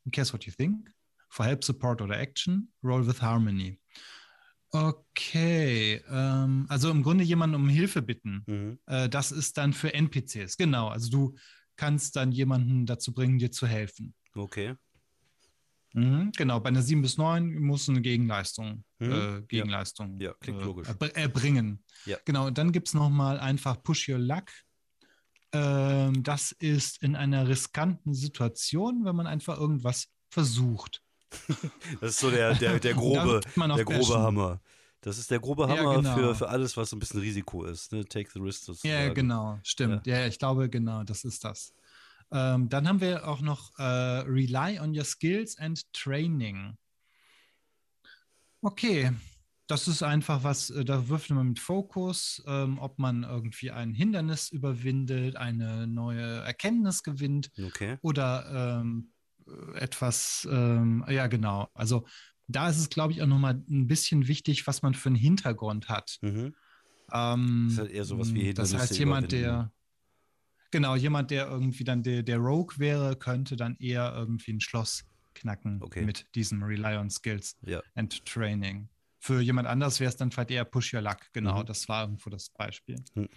Who cares what you think? For help, support oder action? Roll with harmony. Okay, ähm, also im Grunde jemanden um Hilfe bitten. Mhm. Äh, das ist dann für NPCs, genau. Also du kannst dann jemanden dazu bringen, dir zu helfen. Okay. Mhm, genau, bei einer 7 bis 9 muss eine Gegenleistung, mhm. äh, Gegenleistung ja. Ja, klingt äh, logisch. erbringen. Ja. Genau, und dann gibt es nochmal einfach Push Your Luck. Ähm, das ist in einer riskanten Situation, wenn man einfach irgendwas versucht. das ist so der, der, der grobe, der grobe Hammer. Das ist der grobe Hammer ja, genau. für, für alles, was so ein bisschen Risiko ist. Ne? Take the risk. Ja, genau, stimmt. Ja. ja, ich glaube, genau, das ist das. Ähm, dann haben wir auch noch äh, Rely on your skills and training. Okay, das ist einfach was, äh, da würfelt man mit Fokus, ähm, ob man irgendwie ein Hindernis überwindet, eine neue Erkenntnis gewinnt okay. oder ähm, etwas, ähm, ja genau. Also da ist es, glaube ich, auch nochmal ein bisschen wichtig, was man für einen Hintergrund hat. Mhm. Ähm, das ist halt eher sowas wie Hindernisse Das heißt, jemand, der Genau, jemand, der irgendwie dann der, der Rogue wäre, könnte dann eher irgendwie ein Schloss knacken okay. mit diesem Rely on Skills ja. and Training. Für jemand anders wäre es dann vielleicht eher Push Your Luck. Genau, mhm. das war irgendwo das Beispiel. Mhm.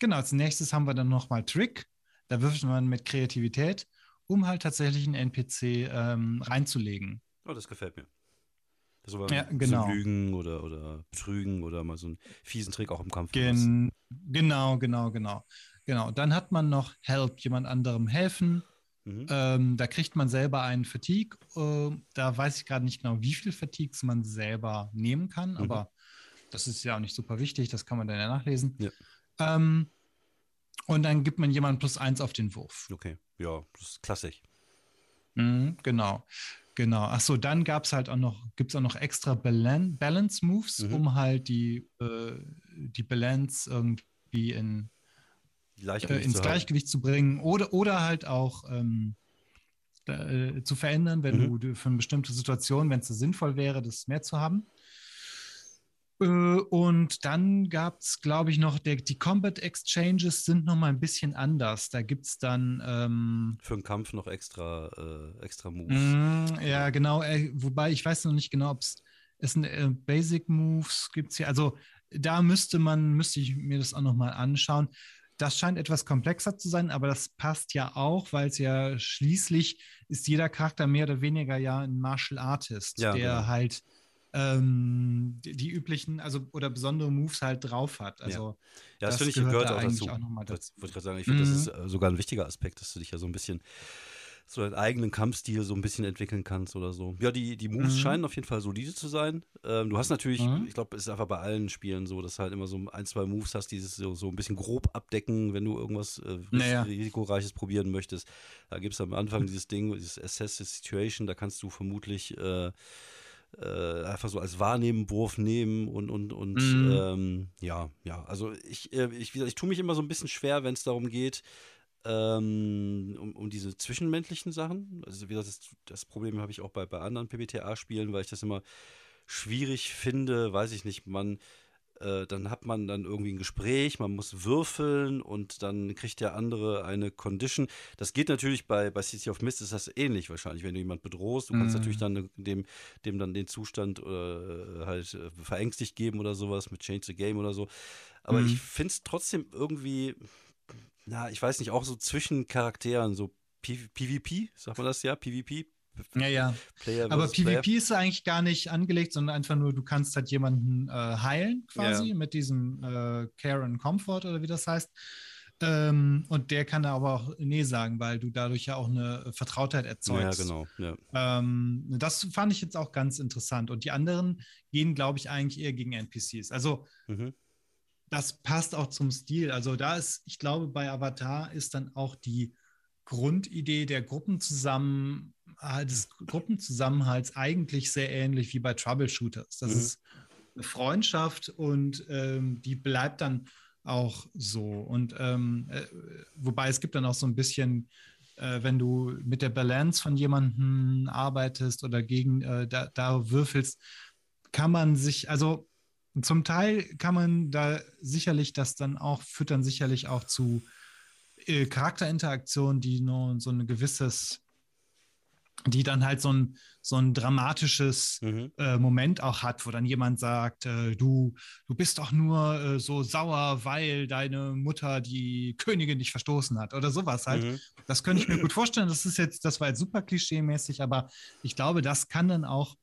Genau, als nächstes haben wir dann nochmal Trick. Da wirft man mit Kreativität, um halt tatsächlich einen NPC ähm, reinzulegen. Oh, das gefällt mir. So ja, genau. Lügen oder, oder Betrügen oder mal so einen fiesen Trick auch im Kampf. Gen genau, genau, genau. Genau, dann hat man noch Help, jemand anderem helfen. Mhm. Ähm, da kriegt man selber einen Fatigue. Äh, da weiß ich gerade nicht genau, wie viel Fatigues man selber nehmen kann, mhm. aber das ist ja auch nicht super wichtig, das kann man dann ja nachlesen. Ja. Ähm, und dann gibt man jemanden plus eins auf den Wurf. Okay, ja, das ist klassisch. Mhm, genau. Genau. Achso, dann gab es halt auch noch, gibt es auch noch extra Balan Balance Moves, mhm. um halt die, äh, die Balance irgendwie in äh, ins Gleichgewicht zu bringen oder, oder halt auch ähm, äh, zu verändern, wenn mhm. du für eine bestimmte Situation, wenn es sinnvoll wäre, das mehr zu haben. Äh, und dann gab es, glaube ich, noch, der, die Combat Exchanges sind noch mal ein bisschen anders. Da gibt es dann. Ähm, Für den Kampf noch extra, äh, extra Moves. Mh, ja, genau. Äh, wobei ich weiß noch nicht genau, ob es es äh, Basic Moves gibt hier. Also da müsste man, müsste ich mir das auch noch mal anschauen. Das scheint etwas komplexer zu sein, aber das passt ja auch, weil es ja schließlich ist jeder Charakter mehr oder weniger ja ein Martial Artist, ja, der genau. halt ähm, die, die, üblichen, also oder besondere Moves halt drauf hat. Also ja, ja das, das finde ich gehört da auch dazu. Auch dazu. Wollte ich gerade sagen, ich finde, mhm. das ist äh, sogar ein wichtiger Aspekt, dass du dich ja so ein bisschen so deinen eigenen Kampfstil so ein bisschen entwickeln kannst oder so. Ja, die, die Moves mhm. scheinen auf jeden Fall solide zu sein. Ähm, du hast natürlich, mhm. ich glaube, es ist einfach bei allen Spielen so, dass du halt immer so ein, zwei Moves hast, die so, so ein bisschen grob abdecken, wenn du irgendwas äh, naja. risikoreiches probieren möchtest. Da gibt es am Anfang dieses Ding, dieses Assess the Situation, da kannst du vermutlich äh, äh, einfach so als Wahrnehmenwurf nehmen und und und mhm. ähm, ja ja also ich äh, ich, ich tue mich immer so ein bisschen schwer wenn es darum geht ähm, um, um, diese zwischenmenschlichen Sachen. Also wie gesagt, das, das Problem habe ich auch bei, bei anderen PBTA-Spielen, weil ich das immer schwierig finde, weiß ich nicht, man äh, dann hat man dann irgendwie ein Gespräch, man muss würfeln und dann kriegt der andere eine Condition. Das geht natürlich bei, bei City of Mist, ist das ähnlich wahrscheinlich, wenn du jemanden bedrohst. Du kannst mm. natürlich dann dem, dem dann den Zustand äh, halt äh, verängstigt geben oder sowas mit Change the Game oder so. Aber mm. ich finde es trotzdem irgendwie, na, ich weiß nicht, auch so zwischen Charakteren, so PvP, sagt man das ja? PvP, ja, ja. Player Aber PvP Player. ist eigentlich gar nicht angelegt, sondern einfach nur, du kannst halt jemanden äh, heilen quasi ja. mit diesem äh, Care and Comfort oder wie das heißt. Ähm, und der kann da aber auch Nee sagen, weil du dadurch ja auch eine Vertrautheit erzeugst. Ja, genau. Ja. Ähm, das fand ich jetzt auch ganz interessant. Und die anderen gehen, glaube ich, eigentlich eher gegen NPCs. Also mhm. Das passt auch zum Stil. Also da ist, ich glaube, bei Avatar ist dann auch die Grundidee der Gruppenzusammen des Gruppenzusammenhalts eigentlich sehr ähnlich wie bei Troubleshooters. Das mhm. ist eine Freundschaft und ähm, die bleibt dann auch so. Und ähm, äh, wobei es gibt dann auch so ein bisschen, äh, wenn du mit der Balance von jemandem arbeitest oder gegen äh, da, da würfelst, kann man sich, also zum Teil kann man da sicherlich das dann auch, führt dann sicherlich auch zu äh, Charakterinteraktionen, die nur so ein gewisses die dann halt so ein, so ein dramatisches mhm. äh, Moment auch hat, wo dann jemand sagt, äh, du, du bist doch nur äh, so sauer, weil deine Mutter die Königin nicht verstoßen hat oder sowas halt. Mhm. Das könnte ich mir gut vorstellen. Das ist jetzt, das war jetzt super klischee-mäßig, aber ich glaube, das kann dann auch,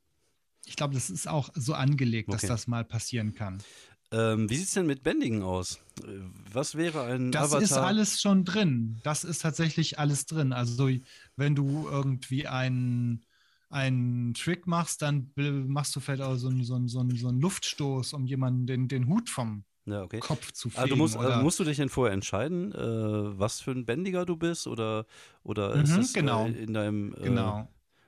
ich glaube, das ist auch so angelegt, okay. dass das mal passieren kann. Ähm, wie sieht es denn mit Bändigen aus? Was wäre ein das Avatar? Das ist alles schon drin. Das ist tatsächlich alles drin. Also wenn du irgendwie einen, einen Trick machst, dann machst du vielleicht auch so einen, so einen, so einen, so einen Luftstoß, um jemanden den, den Hut vom ja, okay. Kopf zu fegen. Also musst, also musst, du dich denn vorher entscheiden, äh, was für ein Bändiger du bist oder, oder mhm, ist es genau. äh, in deinem äh, genau.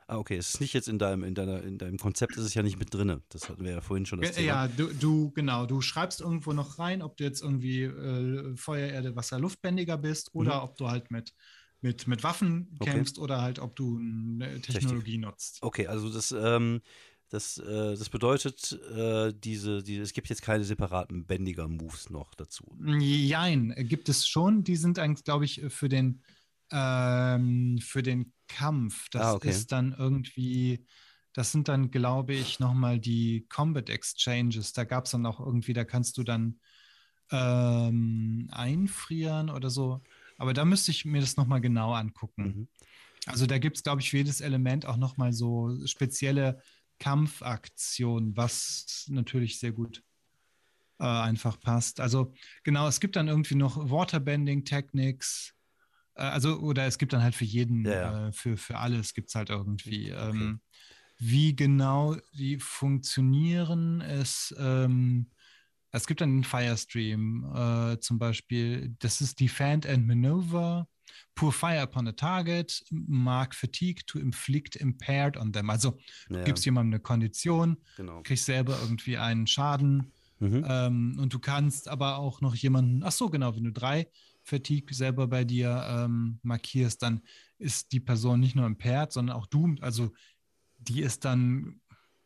Ah, okay, es ist nicht jetzt in deinem, in deiner, in deinem Konzept ist es ja nicht mit drin. Das hatten wir ja vorhin schon. Das Thema. Ja, du, du, genau, du schreibst irgendwo noch rein, ob du jetzt irgendwie äh, Feuer, Erde, Wasser, Luftbändiger bist oder mhm. ob du halt mit, mit, mit Waffen okay. kämpfst oder halt ob du eine Technologie Technik. nutzt. Okay, also das, ähm, das, äh, das bedeutet, äh, diese, diese, es gibt jetzt keine separaten Bändiger-Moves noch dazu. Jein, gibt es schon. Die sind eigentlich, glaube ich, für den ähm, für den Kampf. Das ah, okay. ist dann irgendwie, das sind dann, glaube ich, nochmal die Combat Exchanges. Da gab es dann auch irgendwie, da kannst du dann ähm, einfrieren oder so. Aber da müsste ich mir das nochmal genau angucken. Mhm. Also da gibt es, glaube ich, für jedes Element auch nochmal so spezielle Kampfaktionen, was natürlich sehr gut äh, einfach passt. Also genau, es gibt dann irgendwie noch Waterbending Techniques, also, oder es gibt dann halt für jeden, ja. Äh, für, für alles gibt es halt irgendwie. Okay. Ähm, wie genau die funktionieren, es, ähm, es gibt dann den Firestream äh, zum Beispiel, das ist Defend and Maneuver, Pour Fire upon a Target, Mark Fatigue to inflict impaired on them. Also ja. gibst jemandem eine Kondition, genau. kriegst selber irgendwie einen Schaden mhm. ähm, und du kannst aber auch noch jemanden, ach so, genau, wenn du drei Fatigue selber bei dir ähm, markierst, dann ist die Person nicht nur impaired, sondern auch doomed. Also die ist dann,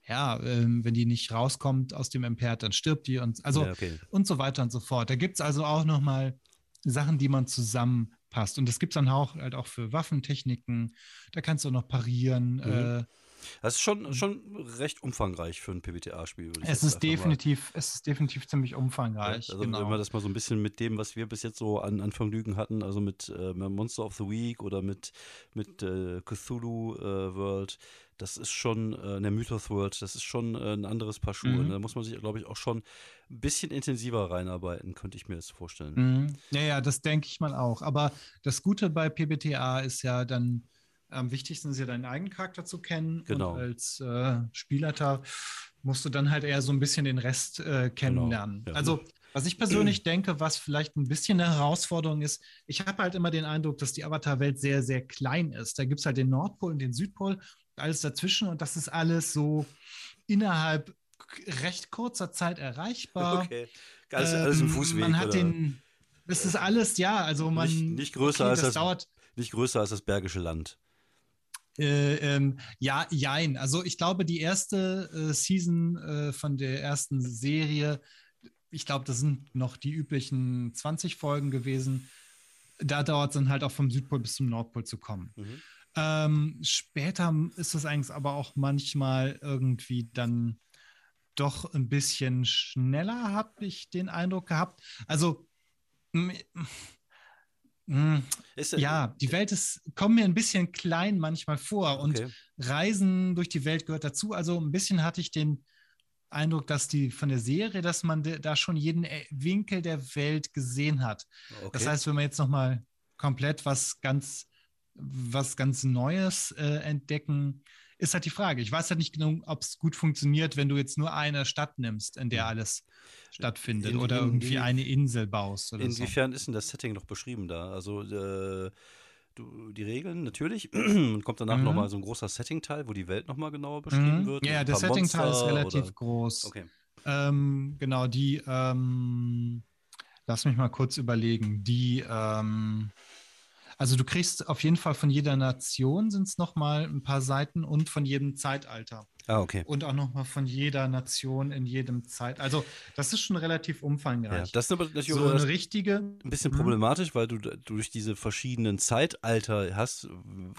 ja, ähm, wenn die nicht rauskommt aus dem Impaired, dann stirbt die und also ja, okay. und so weiter und so fort. Da gibt es also auch nochmal Sachen, die man zusammenpasst. Und das gibt es dann auch halt auch für Waffentechniken. Da kannst du noch parieren. Mhm. Äh, das ist schon, schon recht umfangreich für ein PBTA-Spiel. Es ist definitiv, es ist definitiv ziemlich umfangreich. Ja, also genau. wenn wir das mal so ein bisschen mit dem, was wir bis jetzt so an, an Vergnügen hatten, also mit äh, Monster of the Week oder mit, mit äh, Cthulhu äh, World, das ist schon, äh, der Mythos World, das ist schon äh, ein anderes Paar Schuhe. Mhm. Da muss man sich, glaube ich, auch schon ein bisschen intensiver reinarbeiten, könnte ich mir das vorstellen. Mhm. Ja, ja, das denke ich mal auch. Aber das Gute bei PBTA ist ja dann, am wichtigsten ist ja deinen eigenen Charakter zu kennen. Genau. Und als äh, Spielleiter musst du dann halt eher so ein bisschen den Rest äh, kennenlernen. Genau. Ja. Also, was ich persönlich denke, was vielleicht ein bisschen eine Herausforderung ist, ich habe halt immer den Eindruck, dass die Avatar-Welt sehr, sehr klein ist. Da gibt es halt den Nordpol und den Südpol, alles dazwischen und das ist alles so innerhalb recht kurzer Zeit erreichbar. Okay. Alles, alles im ähm, Fußweg. Man hat oder? den Das ist alles, ja, also man. Nicht, nicht größer okay, als das, das nicht größer als das Bergische Land. Äh, ähm, ja, jein. Also ich glaube, die erste äh, Season äh, von der ersten Serie, ich glaube, das sind noch die üblichen 20 Folgen gewesen. Da dauert es dann halt auch vom Südpol bis zum Nordpol zu kommen. Mhm. Ähm, später ist es eigentlich aber auch manchmal irgendwie dann doch ein bisschen schneller, habe ich den Eindruck gehabt. Also ja, die Welt ist, kommt mir ein bisschen klein manchmal vor und okay. Reisen durch die Welt gehört dazu. Also ein bisschen hatte ich den Eindruck, dass die von der Serie, dass man da schon jeden äh, Winkel der Welt gesehen hat. Okay. Das heißt, wenn man jetzt nochmal komplett was ganz, was ganz Neues äh, entdecken, ist halt die Frage. Ich weiß halt nicht genau, ob es gut funktioniert, wenn du jetzt nur eine Stadt nimmst, in der alles stattfindet in, oder irgendwie in, eine Insel baust. inwiefern so. ist denn das Setting noch beschrieben da? Also äh, du, die Regeln natürlich und kommt danach mhm. nochmal so ein großer Setting-Teil, wo die Welt nochmal genauer beschrieben mhm. wird. Ja, der Setting-Teil ist relativ oder? groß. Okay. Ähm, genau, die, ähm, lass mich mal kurz überlegen, die, ähm, also du kriegst auf jeden Fall von jeder Nation sind es nochmal ein paar Seiten und von jedem Zeitalter. Ah, okay. Und auch nochmal von jeder Nation in jedem Zeit. Also, das ist schon relativ umfangreich. Ja, das ist aber natürlich so eine richtige. Ein bisschen hm? problematisch, weil du durch diese verschiedenen Zeitalter hast,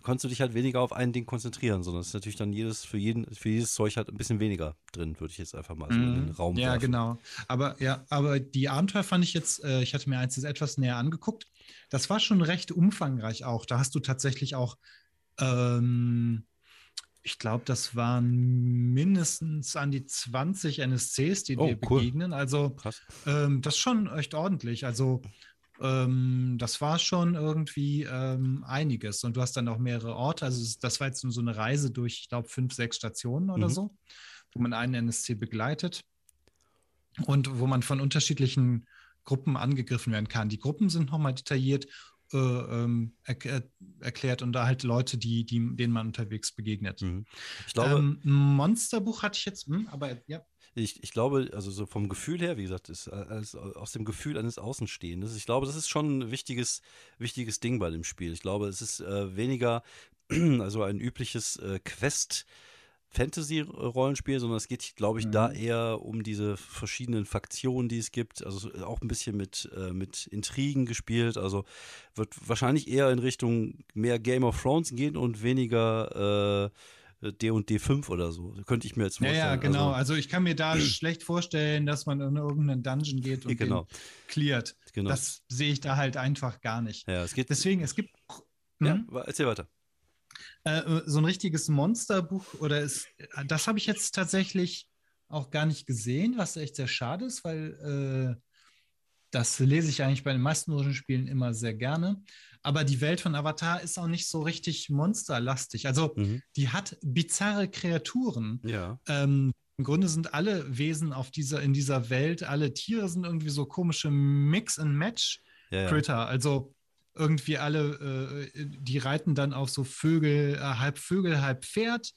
kannst du dich halt weniger auf ein Ding konzentrieren, sondern es ist natürlich dann jedes, für jeden, für jedes Zeug halt ein bisschen weniger drin, würde ich jetzt einfach mal so in den mhm. Raum Ja, werfen. genau. Aber ja, aber die Abenteuer fand ich jetzt, äh, ich hatte mir eins etwas näher angeguckt. Das war schon recht umfangreich auch. Da hast du tatsächlich auch ähm, ich glaube, das waren mindestens an die 20 NSCs, die oh, dir cool. begegnen. Also ähm, das ist schon echt ordentlich. Also ähm, das war schon irgendwie ähm, einiges. Und du hast dann auch mehrere Orte. Also das war jetzt nur so eine Reise durch, ich glaube, fünf, sechs Stationen oder mhm. so, wo man einen NSC begleitet und wo man von unterschiedlichen Gruppen angegriffen werden kann. Die Gruppen sind nochmal detailliert äh, ähm, er, erklärt und da halt Leute, die, die, denen man unterwegs begegnet. Mhm. Ich glaube, ähm, Monsterbuch hatte ich jetzt, mh, hm, aber ja. Ich, ich glaube, also so vom Gefühl her, wie gesagt, ist als, aus dem Gefühl eines Außenstehenden. Ich glaube, das ist schon ein wichtiges, wichtiges Ding bei dem Spiel. Ich glaube, es ist äh, weniger also ein übliches äh, Quest- Fantasy-Rollenspiel, sondern es geht, glaube ich, mhm. da eher um diese verschiedenen Faktionen, die es gibt. Also auch ein bisschen mit, äh, mit Intrigen gespielt. Also wird wahrscheinlich eher in Richtung mehr Game of Thrones gehen und weniger äh, D und D5 oder so. Könnte ich mir jetzt vorstellen. Ja, ja genau. Also, also ich kann mir da schlecht vorstellen, dass man in irgendeinen Dungeon geht und genau. den cleart. Genau. Das sehe ich da halt einfach gar nicht. Ja, es geht. Deswegen, es gibt. Ja, hm? erzähl weiter. Äh, so ein richtiges Monsterbuch oder ist, das habe ich jetzt tatsächlich auch gar nicht gesehen, was echt sehr schade ist, weil äh, das lese ich eigentlich bei den meisten Spielen immer sehr gerne. Aber die Welt von Avatar ist auch nicht so richtig monsterlastig. Also mhm. die hat bizarre Kreaturen. Ja. Ähm, Im Grunde sind alle Wesen auf dieser, in dieser Welt, alle Tiere sind irgendwie so komische Mix-and-Match-Critter. Ja, ja. Also irgendwie alle, äh, die reiten dann auf so Vögel, äh, halb Vögel, halb Pferd.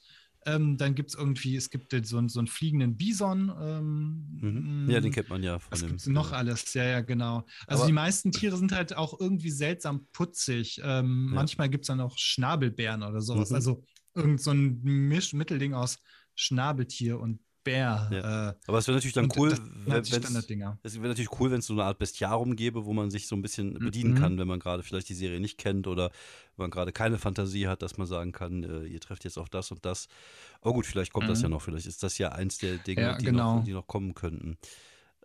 Ähm, dann gibt es irgendwie, es gibt so, so einen fliegenden Bison. Ähm, mhm. Ja, den kennt man ja. Von was gibt noch alles? Ja, ja, genau. Also Aber, die meisten Tiere sind halt auch irgendwie seltsam putzig. Ähm, ja. Manchmal gibt es dann auch Schnabelbären oder sowas. Mhm. Also irgend so ein Misch Mittelding aus Schnabeltier und Bär. Ja. Äh, Aber es wäre natürlich dann cool, wenn es wäre natürlich cool, wenn es so eine Art Bestiarum gäbe, wo man sich so ein bisschen mhm. bedienen mhm. kann, wenn man gerade vielleicht die Serie nicht kennt oder wenn man gerade keine Fantasie hat, dass man sagen kann, äh, ihr trefft jetzt auf das und das. Aber gut, vielleicht kommt mhm. das ja noch. Vielleicht ist das ja eins der Dinge, ja, die, genau. noch, die, noch, kommen könnten.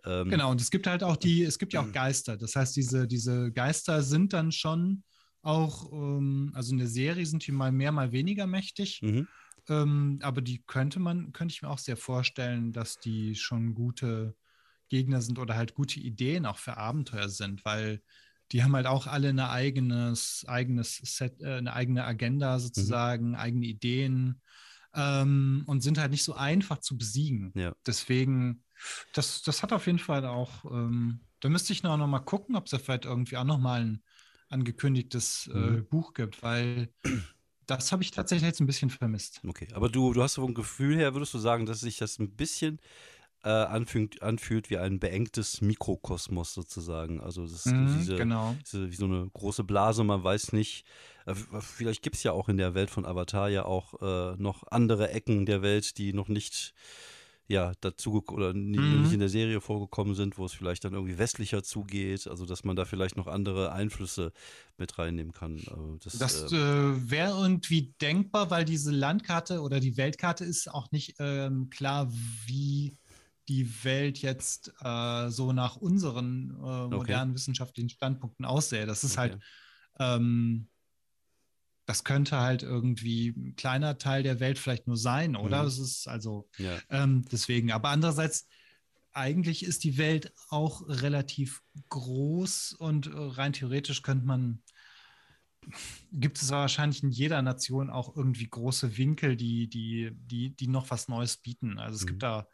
Ähm, genau, und es gibt halt auch die, es gibt ja auch. Geister. Das heißt, diese, diese Geister sind dann schon auch, ähm, also in der Serie sind die mal mehr, mal weniger mächtig. Mhm. Ähm, aber die könnte man, könnte ich mir auch sehr vorstellen, dass die schon gute Gegner sind oder halt gute Ideen auch für Abenteuer sind, weil die haben halt auch alle eine eigenes, eigenes Set, äh, eine eigene Agenda sozusagen, mhm. eigene Ideen ähm, und sind halt nicht so einfach zu besiegen. Ja. Deswegen, das, das hat auf jeden Fall auch, ähm, da müsste ich noch, noch mal gucken, ob es da vielleicht irgendwie auch noch mal ein angekündigtes äh, mhm. Buch gibt, weil das habe ich tatsächlich jetzt ein bisschen vermisst. Okay, aber du, du hast vom Gefühl her, würdest du sagen, dass sich das ein bisschen äh, anfühlt, anfühlt wie ein beengtes Mikrokosmos sozusagen. Also das ist Mhm, diese, genau. diese, wie so eine große Blase, man weiß nicht. äh, Vielleicht gibt es ja auch in der Welt von Avatar ja auch äh, noch andere Ecken der Welt, die noch nicht ja, dazu oder nie, Mhm. nicht in der Serie vorgekommen sind, wo es vielleicht dann irgendwie westlicher zugeht, also dass man da vielleicht noch andere Einflüsse mit reinnehmen kann. Also das, Das äh, äh, wäre irgendwie denkbar, weil diese Landkarte oder die Weltkarte ist auch nicht ähm, klar, wie die Welt jetzt äh, so nach unseren äh, modernen wissenschaftlichen Standpunkten aussähe. Das ist halt, okay. ähm, das könnte halt irgendwie ein kleiner Teil der Welt vielleicht nur sein, oder? Mhm. Es ist also ja. ähm, deswegen. Aber andererseits, eigentlich ist die Welt auch relativ groß und äh, rein theoretisch könnte man, gibt es wahrscheinlich in jeder Nation auch irgendwie große Winkel, die, die, die, die noch was Neues bieten. Also es Mhm. gibt da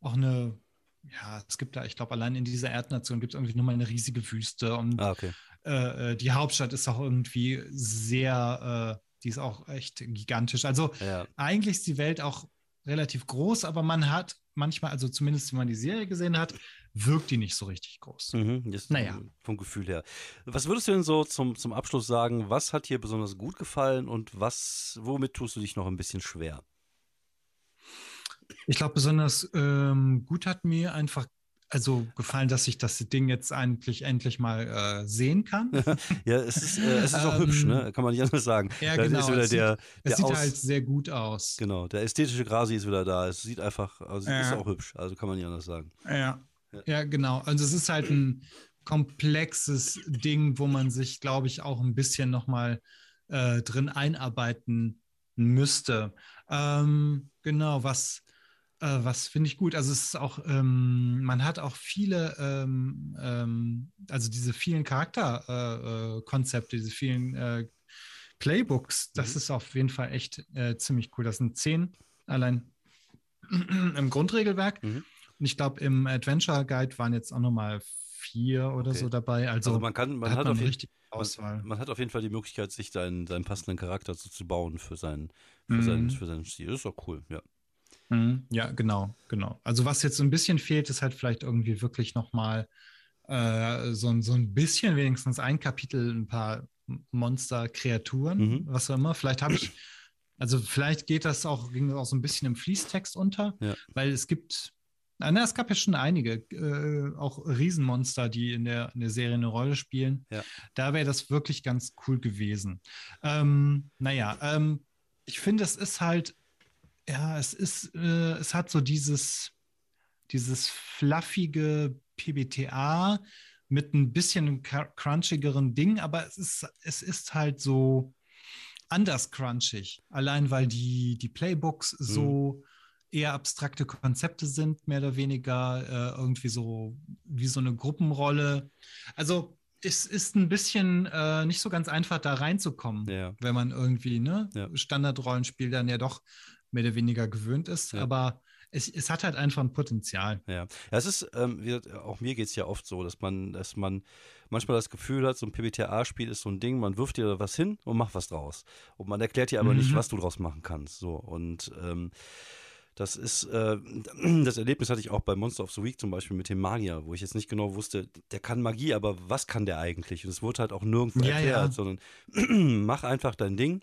auch eine, ja, es gibt da, ich glaube, allein in dieser Erdnation gibt es irgendwie nochmal eine riesige Wüste und Ah, okay. Äh, äh, die Hauptstadt ist auch irgendwie sehr, äh, die ist auch echt gigantisch. Also Ja. eigentlich ist die Welt auch relativ groß, aber man hat manchmal, also zumindest wenn man die Serie gesehen hat, wirkt die nicht so richtig groß. Mhm, Naja. Vom Gefühl her. Was würdest du denn so zum, zum Abschluss sagen? Was hat dir besonders gut gefallen und was, womit tust du dich noch ein bisschen schwer? Ich glaube, besonders ähm, gut hat mir einfach also gefallen, dass ich das Ding jetzt eigentlich endlich mal äh, sehen kann. Ja, es ist, äh, es ist auch Ähm, hübsch, ne? Kann man nicht anders sagen. ja, Da genau. Ist wieder Es der, Es der sieht Aus, halt sehr gut aus. genau, der ästhetische Grasi ist wieder da. Es sieht einfach, also es ist Ja. auch hübsch. Also kann man nicht anders sagen. Ja. Ja. ja, genau. Also es ist halt ein komplexes Ding, wo man sich, glaube ich, auch ein bisschen nochmal äh, drin einarbeiten müsste. Ähm, genau, was, äh, was finde ich gut. Also es ist auch, ähm, man hat auch viele, ähm, ähm, also diese vielen Charakterkonzepte, äh, äh, diese vielen äh, Playbooks, das Mhm. ist auf jeden Fall echt äh, ziemlich cool. Das sind zehn allein im Grundregelwerk. Mhm. Und ich glaube, im Adventure Guide waren jetzt auch nochmal vier oder Okay. so dabei. Also, Also man kann, man hat, auf jeden, richtig Auswahl. man, man hat auf jeden Fall die Möglichkeit, sich seinen, seinen passenden Charakter so zu bauen für seinen, für, Mhm. seinen, für seinen Stil. Das ist doch cool, ja. Mhm. Ja, genau, genau. Also was jetzt so ein bisschen fehlt, ist halt vielleicht irgendwie wirklich nochmal äh, so, ein- so ein bisschen wenigstens ein Kapitel, ein paar Monster, Kreaturen, Mhm. was auch immer. Vielleicht habe ich, also vielleicht geht das auch, ging das auch so ein bisschen im Fließtext unter, Ja. weil es gibt, na, es gab ja schon einige, äh, auch Riesenmonster, die in der, in der Serie eine Rolle spielen. Ja. Da wäre das wirklich ganz cool gewesen. Ähm, naja, ähm, ich finde, es ist halt, ja, es ist, äh, es hat so dieses, dieses fluffige PBTA mit ein bisschen cr- crunchigeren Ding, aber es ist, es ist halt so anders crunchig. Allein weil die, die Playbooks so eher abstrakte Konzepte sind, mehr oder weniger äh, irgendwie so wie so eine Gruppenrolle. Also es ist ein bisschen äh, nicht so ganz einfach, da reinzukommen, Ja. wenn man irgendwie ne, Ja. Standardrollenspiel dann ja doch mehr oder weniger gewöhnt ist. Ja. Aber es, es hat halt einfach ein Potenzial. Ja, es ist, ähm, wie gesagt, auch mir geht es ja oft so, dass man, dass man manchmal das Gefühl hat, so ein PBTA-Spiel ist so ein Ding, man wirft dir da was hin und macht was draus. Und man erklärt dir aber nicht, Mhm. was du draus machen kannst. So, und ähm, das ist, äh, das Erlebnis hatte ich auch bei Monster of the Week zum Beispiel mit dem Magier, wo ich jetzt nicht genau wusste, der kann Magie, aber was kann der eigentlich? Und es wurde halt auch nirgendwo Ja, erklärt, ja. sondern mach einfach dein Ding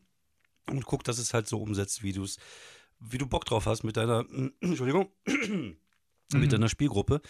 und guck, dass es halt so umsetzt, wie du es, wie du Bock drauf hast mit deiner, Entschuldigung, Mhm. mit deiner Spielgruppe.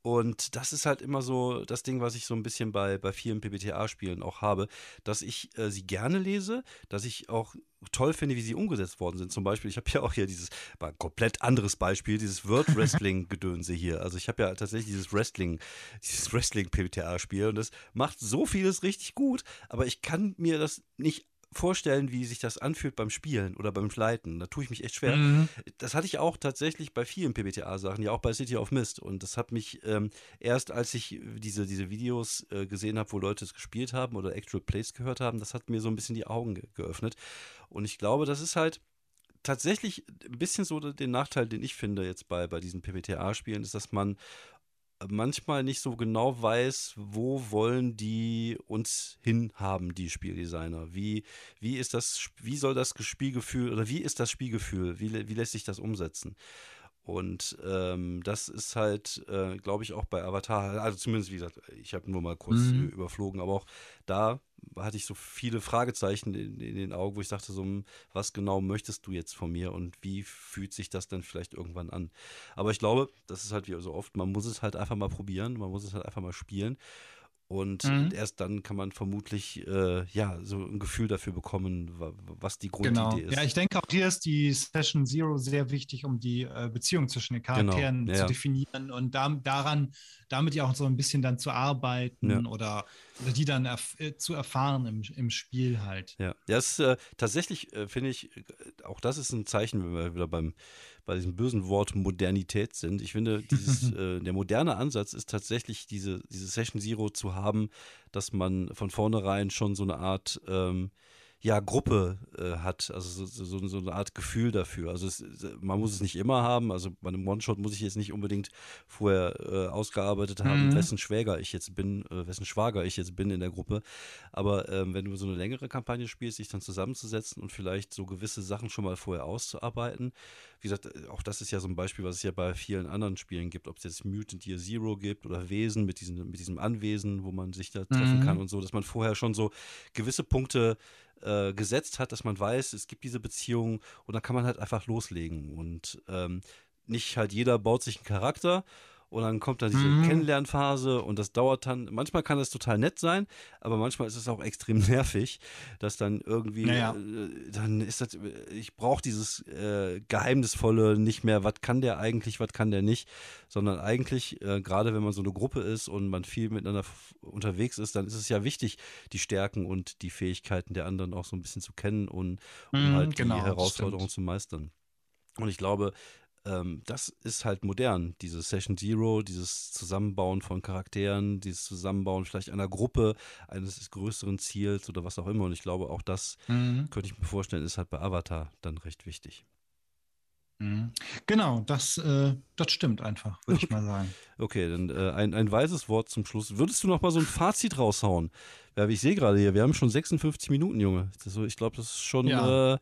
Und das ist halt immer so das Ding, was ich so ein bisschen bei, bei vielen PBTA-Spielen auch habe, dass ich äh, sie gerne lese, dass ich auch toll finde, wie sie umgesetzt worden sind. Zum Beispiel, ich habe ja auch hier dieses, mal ein komplett anderes Beispiel, dieses World Wrestling-Gedönse hier. Also ich habe ja tatsächlich dieses Wrestling, dieses Wrestling-PBTA-Spiel und das macht so vieles richtig gut, aber ich kann mir das nicht vorstellen, wie sich das anfühlt beim Spielen oder beim Leiten. Da tue ich mich echt schwer. Mhm. Das hatte ich auch tatsächlich bei vielen PBTA-Sachen, ja auch bei City of Mist. Und das hat mich ähm, erst, als ich diese, diese Videos äh, gesehen habe, wo Leute es gespielt haben oder Actual Plays gehört haben, das hat mir so ein bisschen die Augen ge geöffnet. Und ich glaube, das ist halt tatsächlich ein bisschen so den Nachteil, den ich finde jetzt bei, bei diesen PBTA-Spielen, ist, dass man manchmal nicht so genau weiß, wo wollen die uns hinhaben, die Spieldesigner. Wie, wie ist das, wie soll das Spielgefühl oder wie ist das Spielgefühl? Wie, wie lässt sich das umsetzen? Und ähm, das ist halt, äh, glaube ich, auch bei Avatar, also zumindest, wie gesagt, ich habe nur mal kurz mhm. überflogen, aber auch da hatte ich so viele Fragezeichen in, in, den Augen, wo ich dachte, so, hm, was genau möchtest du jetzt von mir und wie fühlt sich das dann vielleicht irgendwann an? Aber ich glaube, das ist halt wie so oft, man muss es halt einfach mal probieren, man muss es halt einfach mal spielen. Und mhm. erst dann kann man vermutlich äh, ja so ein Gefühl dafür bekommen, was die Grundidee genau. ist. Ja, ich denke auch hier ist die Session Zero sehr wichtig, um die äh, Beziehung zwischen den genau. Charakteren genau. ja. zu definieren und da, daran, damit ja auch so ein bisschen dann zu arbeiten ja. oder, oder, die dann erf äh, zu erfahren im, im Spiel halt. Ja, das ist äh, tatsächlich, äh, finde ich, äh, auch das ist ein Zeichen, wenn wir wieder beim bei diesem bösen Wort Modernität sind. Ich finde, dieses, äh, der moderne Ansatz ist tatsächlich diese, diese Session Zero zu haben, dass man von vornherein schon so eine Art ähm, ja, Gruppe äh, hat, also so, so, so, eine Art Gefühl dafür. Also es, man muss es nicht immer haben, also bei einem One-Shot muss ich jetzt nicht unbedingt vorher äh, ausgearbeitet haben, mhm. wessen Schwäger ich jetzt bin, äh, wessen Schwager ich jetzt bin in der Gruppe. Aber ähm, wenn du so eine längere Kampagne spielst, sich dann zusammenzusetzen und vielleicht so gewisse Sachen schon mal vorher auszuarbeiten. Wie gesagt, äh, auch das ist ja so ein Beispiel, was es ja bei vielen anderen Spielen gibt, ob es jetzt Mutant Year Zero gibt oder Wesen mit, diesen, mit diesem Anwesen, wo man sich da treffen mhm. kann und so, dass man vorher schon so gewisse Punkte äh, gesetzt hat, dass man weiß, es gibt diese Beziehung und dann kann man halt einfach loslegen. Und ähm, nicht halt jeder baut sich einen Charakter und dann kommt dann diese mhm. Kennenlernphase und das dauert dann, manchmal kann das total nett sein, aber manchmal ist es auch extrem nervig, dass dann irgendwie, naja. äh, dann ist das, ich brauche dieses äh, Geheimnisvolle nicht mehr, was kann der eigentlich, was kann der nicht, sondern eigentlich, äh, gerade wenn man so eine Gruppe ist und man viel miteinander unterwegs ist, dann ist es ja wichtig, die Stärken und die Fähigkeiten der anderen auch so ein bisschen zu kennen und um mhm, halt genau, die Herausforderungen zu meistern. Und ich glaube, ähm, das ist halt modern, diese Session Zero, dieses Zusammenbauen von Charakteren, dieses Zusammenbauen vielleicht einer Gruppe, eines größeren Ziels oder was auch immer. Und ich glaube, auch das mhm. könnte ich mir vorstellen, ist halt bei Avatar dann recht wichtig. Mhm. Genau, das, äh, das stimmt einfach, würde ich mal sagen. Okay, dann äh, ein, ein weises Wort zum Schluss. Würdest du noch mal so ein Fazit raushauen? Ja, ich sehe gerade hier, wir haben schon 56 Minuten, Junge. Also ich glaube, das ist schon, ja. äh,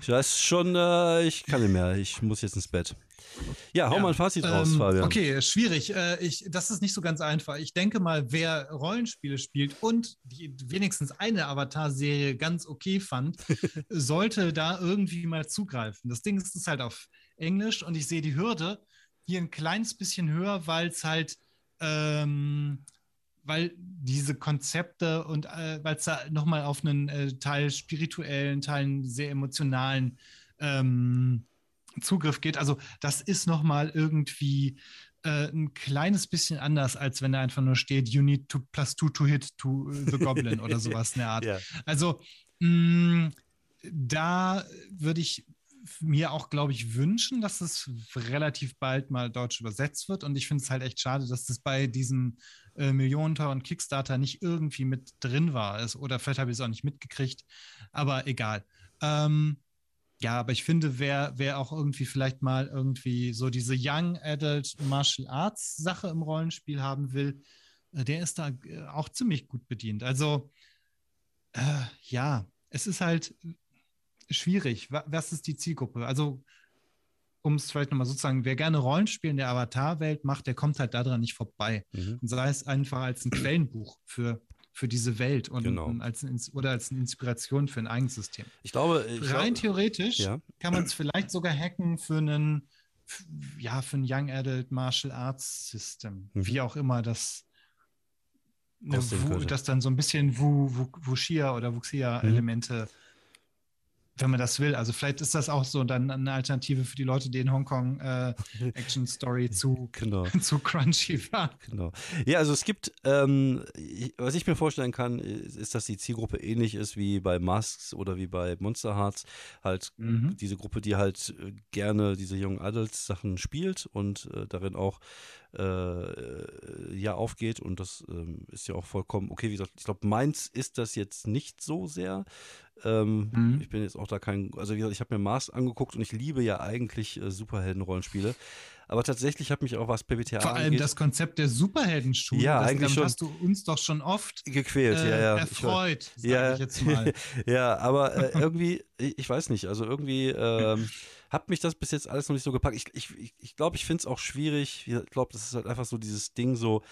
ich weiß schon, äh, ich kann nicht mehr. Ich muss jetzt ins Bett. Ja, hau ja, mal ein Fazit raus, ähm, Fabian. Okay, schwierig. Äh, ich, das ist nicht so ganz einfach. Ich denke mal, wer Rollenspiele spielt und die, wenigstens eine Avatar-Serie ganz okay fand, sollte da irgendwie mal zugreifen. Das Ding ist, ist halt auf Englisch und ich sehe die Hürde hier ein kleines bisschen höher, weil es halt, ähm, weil diese Konzepte und äh, weil es da nochmal auf einen äh, Teil spirituellen, Teil sehr emotionalen ähm, Zugriff geht. Also das ist nochmal irgendwie äh, ein kleines bisschen anders, als wenn da einfach nur steht, you need to plus two to hit to the goblin oder sowas in der Art. Ja. Also mh, mm, da würde ich mir auch, glaube ich, wünschen, dass es relativ bald mal deutsch übersetzt wird. Und ich finde es halt echt schade, dass das bei diesem äh, millionenteuren Kickstarter nicht irgendwie mit drin war. oder vielleicht habe ich es auch nicht mitgekriegt. Aber egal. Ähm, ja, aber ich finde, wer, wer auch irgendwie vielleicht mal irgendwie so diese Young Adult Martial Arts Sache im Rollenspiel haben will, äh, der ist da äh, auch ziemlich gut bedient. Also, äh, ja, es ist halt schwierig. Was ist die Zielgruppe? Also, um es vielleicht nochmal sozusagen, wer gerne Rollenspiel in der Avatar-Welt macht, der kommt halt daran nicht vorbei. Mhm. Und sei es einfach als ein Quellenbuch für für diese Welt und genau. als oder als eine Inspiration für ein eigenes System. Ich glaube, ich rein glaube, theoretisch ja. kann man es vielleicht sogar hacken für einen ja für ein Young Adult Martial Arts System, mhm. wie auch immer das ne, das dann so ein bisschen Wuxia oder Wuxia Elemente mhm wenn man das will. Also vielleicht ist das auch so dann eine Alternative für die Leute, die in Hongkong äh, Action Story zu, genau. zu crunchy war. Genau. Ja, also es gibt, ähm, was ich mir vorstellen kann, ist, dass die Zielgruppe ähnlich ist wie bei Masks oder wie bei Monster Hearts. Halt mhm. diese Gruppe, die halt äh, gerne diese Young Adults Sachen spielt und äh, darin auch äh, ja aufgeht und das ähm, ist ja auch vollkommen okay. Wie gesagt, ich glaube, meins ist das jetzt nicht so sehr. Ähm, mhm. Ich bin jetzt auch da kein, also wie gesagt, ich habe mir Mars angeguckt und ich liebe ja eigentlich äh, Superhelden-Rollenspiele. aber tatsächlich hat mich auch was PBTA Vor allem angeht, das Konzept der Superheldenschule, ja, das, eigentlich schon hast du uns doch schon oft gequält, äh, ja, ja. erfreut, ich, ja, ich jetzt mal. ja, aber äh, irgendwie, ich weiß nicht, also irgendwie ähm, hat mich das bis jetzt alles noch nicht so gepackt. Ich glaube, ich, ich, glaub, ich finde es auch schwierig. Ich glaube, das ist halt einfach so dieses Ding so,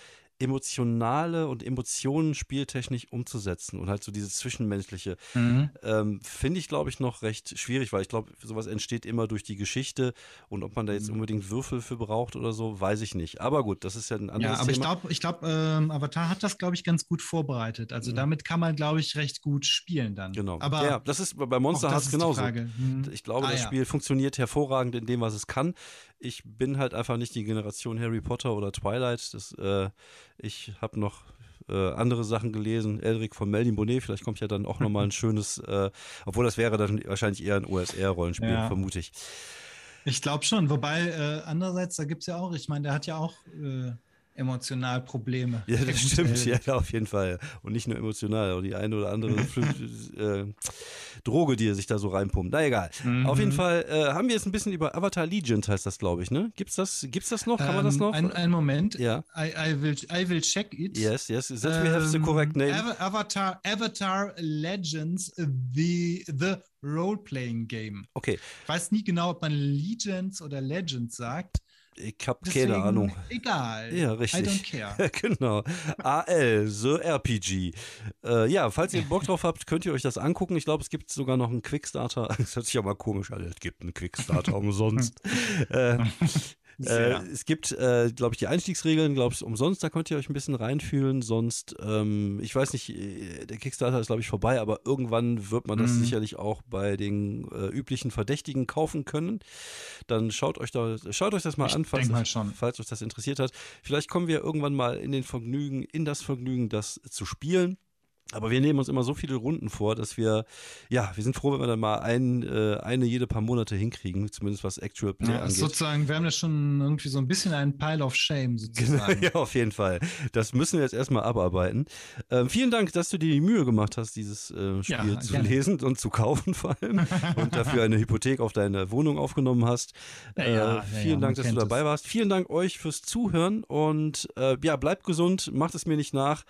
emotionale und Emotionen spieltechnisch umzusetzen und halt so dieses Zwischenmenschliche, mhm. ähm, finde ich, glaube ich, noch recht schwierig, weil ich glaube, sowas entsteht immer durch die Geschichte und ob man da jetzt mhm. unbedingt Würfel für braucht oder so, weiß ich nicht. Aber gut, das ist ja ein anderes Thema. Ja, aber Thema. ich glaube, ich glaube, ähm, Avatar hat das, glaube ich, ganz gut vorbereitet. Also mhm. damit kann man, glaube ich, recht gut spielen dann. Genau. Aber ja, das ist bei Monster Hearts genauso. Mhm. Ich glaube, ah, das ja. Spiel funktioniert hervorragend in dem, was es kann ich bin halt einfach nicht die Generation Harry Potter oder Twilight. Das, äh, ich habe noch äh, andere Sachen gelesen. Elric von Melvin Bonnet, vielleicht kommt ja dann auch nochmal ein schönes, äh, obwohl das wäre dann wahrscheinlich eher ein OSR-Rollenspiel, ja. vermute ich. Ich glaube schon, wobei äh, andererseits, da gibt es ja auch, ich meine, der hat ja auch äh, emotional Probleme. Ja, das stimmt, ja, auf jeden Fall. Und nicht nur emotional, auch die eine oder andere äh, Droge, die er sich da so reinpumpt. Na egal. Mhm. Auf jeden Fall äh, haben wir jetzt ein bisschen über Avatar Legends, heißt das, glaube ich, ne? Gibt's das, gibt's das noch? Kann ähm, man das ähm, noch? Ein, Moment. Ja. I, I, will, I will check it. Yes, yes. That we have the correct name. Avatar, Avatar Legends, the, the Role-Playing Game. Okay. Ich weiß nie genau, ob man Legends oder Legends sagt. Ich habe keine Ahnung. Egal. Ja, richtig. I don't care. genau. AL, The RPG. Äh, ja, falls ihr Bock drauf habt, könnt ihr euch das angucken. Ich glaube, es gibt sogar noch einen Quickstarter. Das hört sich aber komisch an. Es gibt einen Quickstarter umsonst. äh, äh, es gibt, äh, glaube ich, die Einstiegsregeln, glaube ich, umsonst. Da könnt ihr euch ein bisschen reinfühlen. Sonst, ähm, ich weiß nicht, äh, der Kickstarter ist, glaube ich, vorbei, aber irgendwann wird man das mhm. sicherlich auch bei den äh, üblichen Verdächtigen kaufen können. Dann schaut euch da, schaut euch das mal ich an, falls, mal falls euch das interessiert hat. Vielleicht kommen wir irgendwann mal in den Vergnügen, in das Vergnügen, das zu spielen. Aber wir nehmen uns immer so viele Runden vor, dass wir, ja, wir sind froh, wenn wir dann mal ein, äh, eine jede paar Monate hinkriegen, zumindest was Actual Play ja, angeht. Sozusagen, wir haben ja schon irgendwie so ein bisschen einen Pile of Shame sozusagen. ja, auf jeden Fall. Das müssen wir jetzt erstmal abarbeiten. Ähm, vielen Dank, dass du dir die Mühe gemacht hast, dieses äh, Spiel ja, zu gerne. lesen und zu kaufen vor allem und dafür eine Hypothek auf deine Wohnung aufgenommen hast. Ja, äh, vielen Dank, dass du dabei es. warst. Vielen Dank euch fürs Zuhören und äh, ja, bleibt gesund, macht es mir nicht nach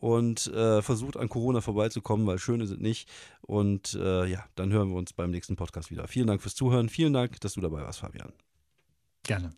und äh, versucht an Corona vorbeizukommen, weil schön ist es nicht. Und äh, ja, dann hören wir uns beim nächsten Podcast wieder. Vielen Dank fürs Zuhören. Vielen Dank, dass du dabei warst, Fabian. Gerne.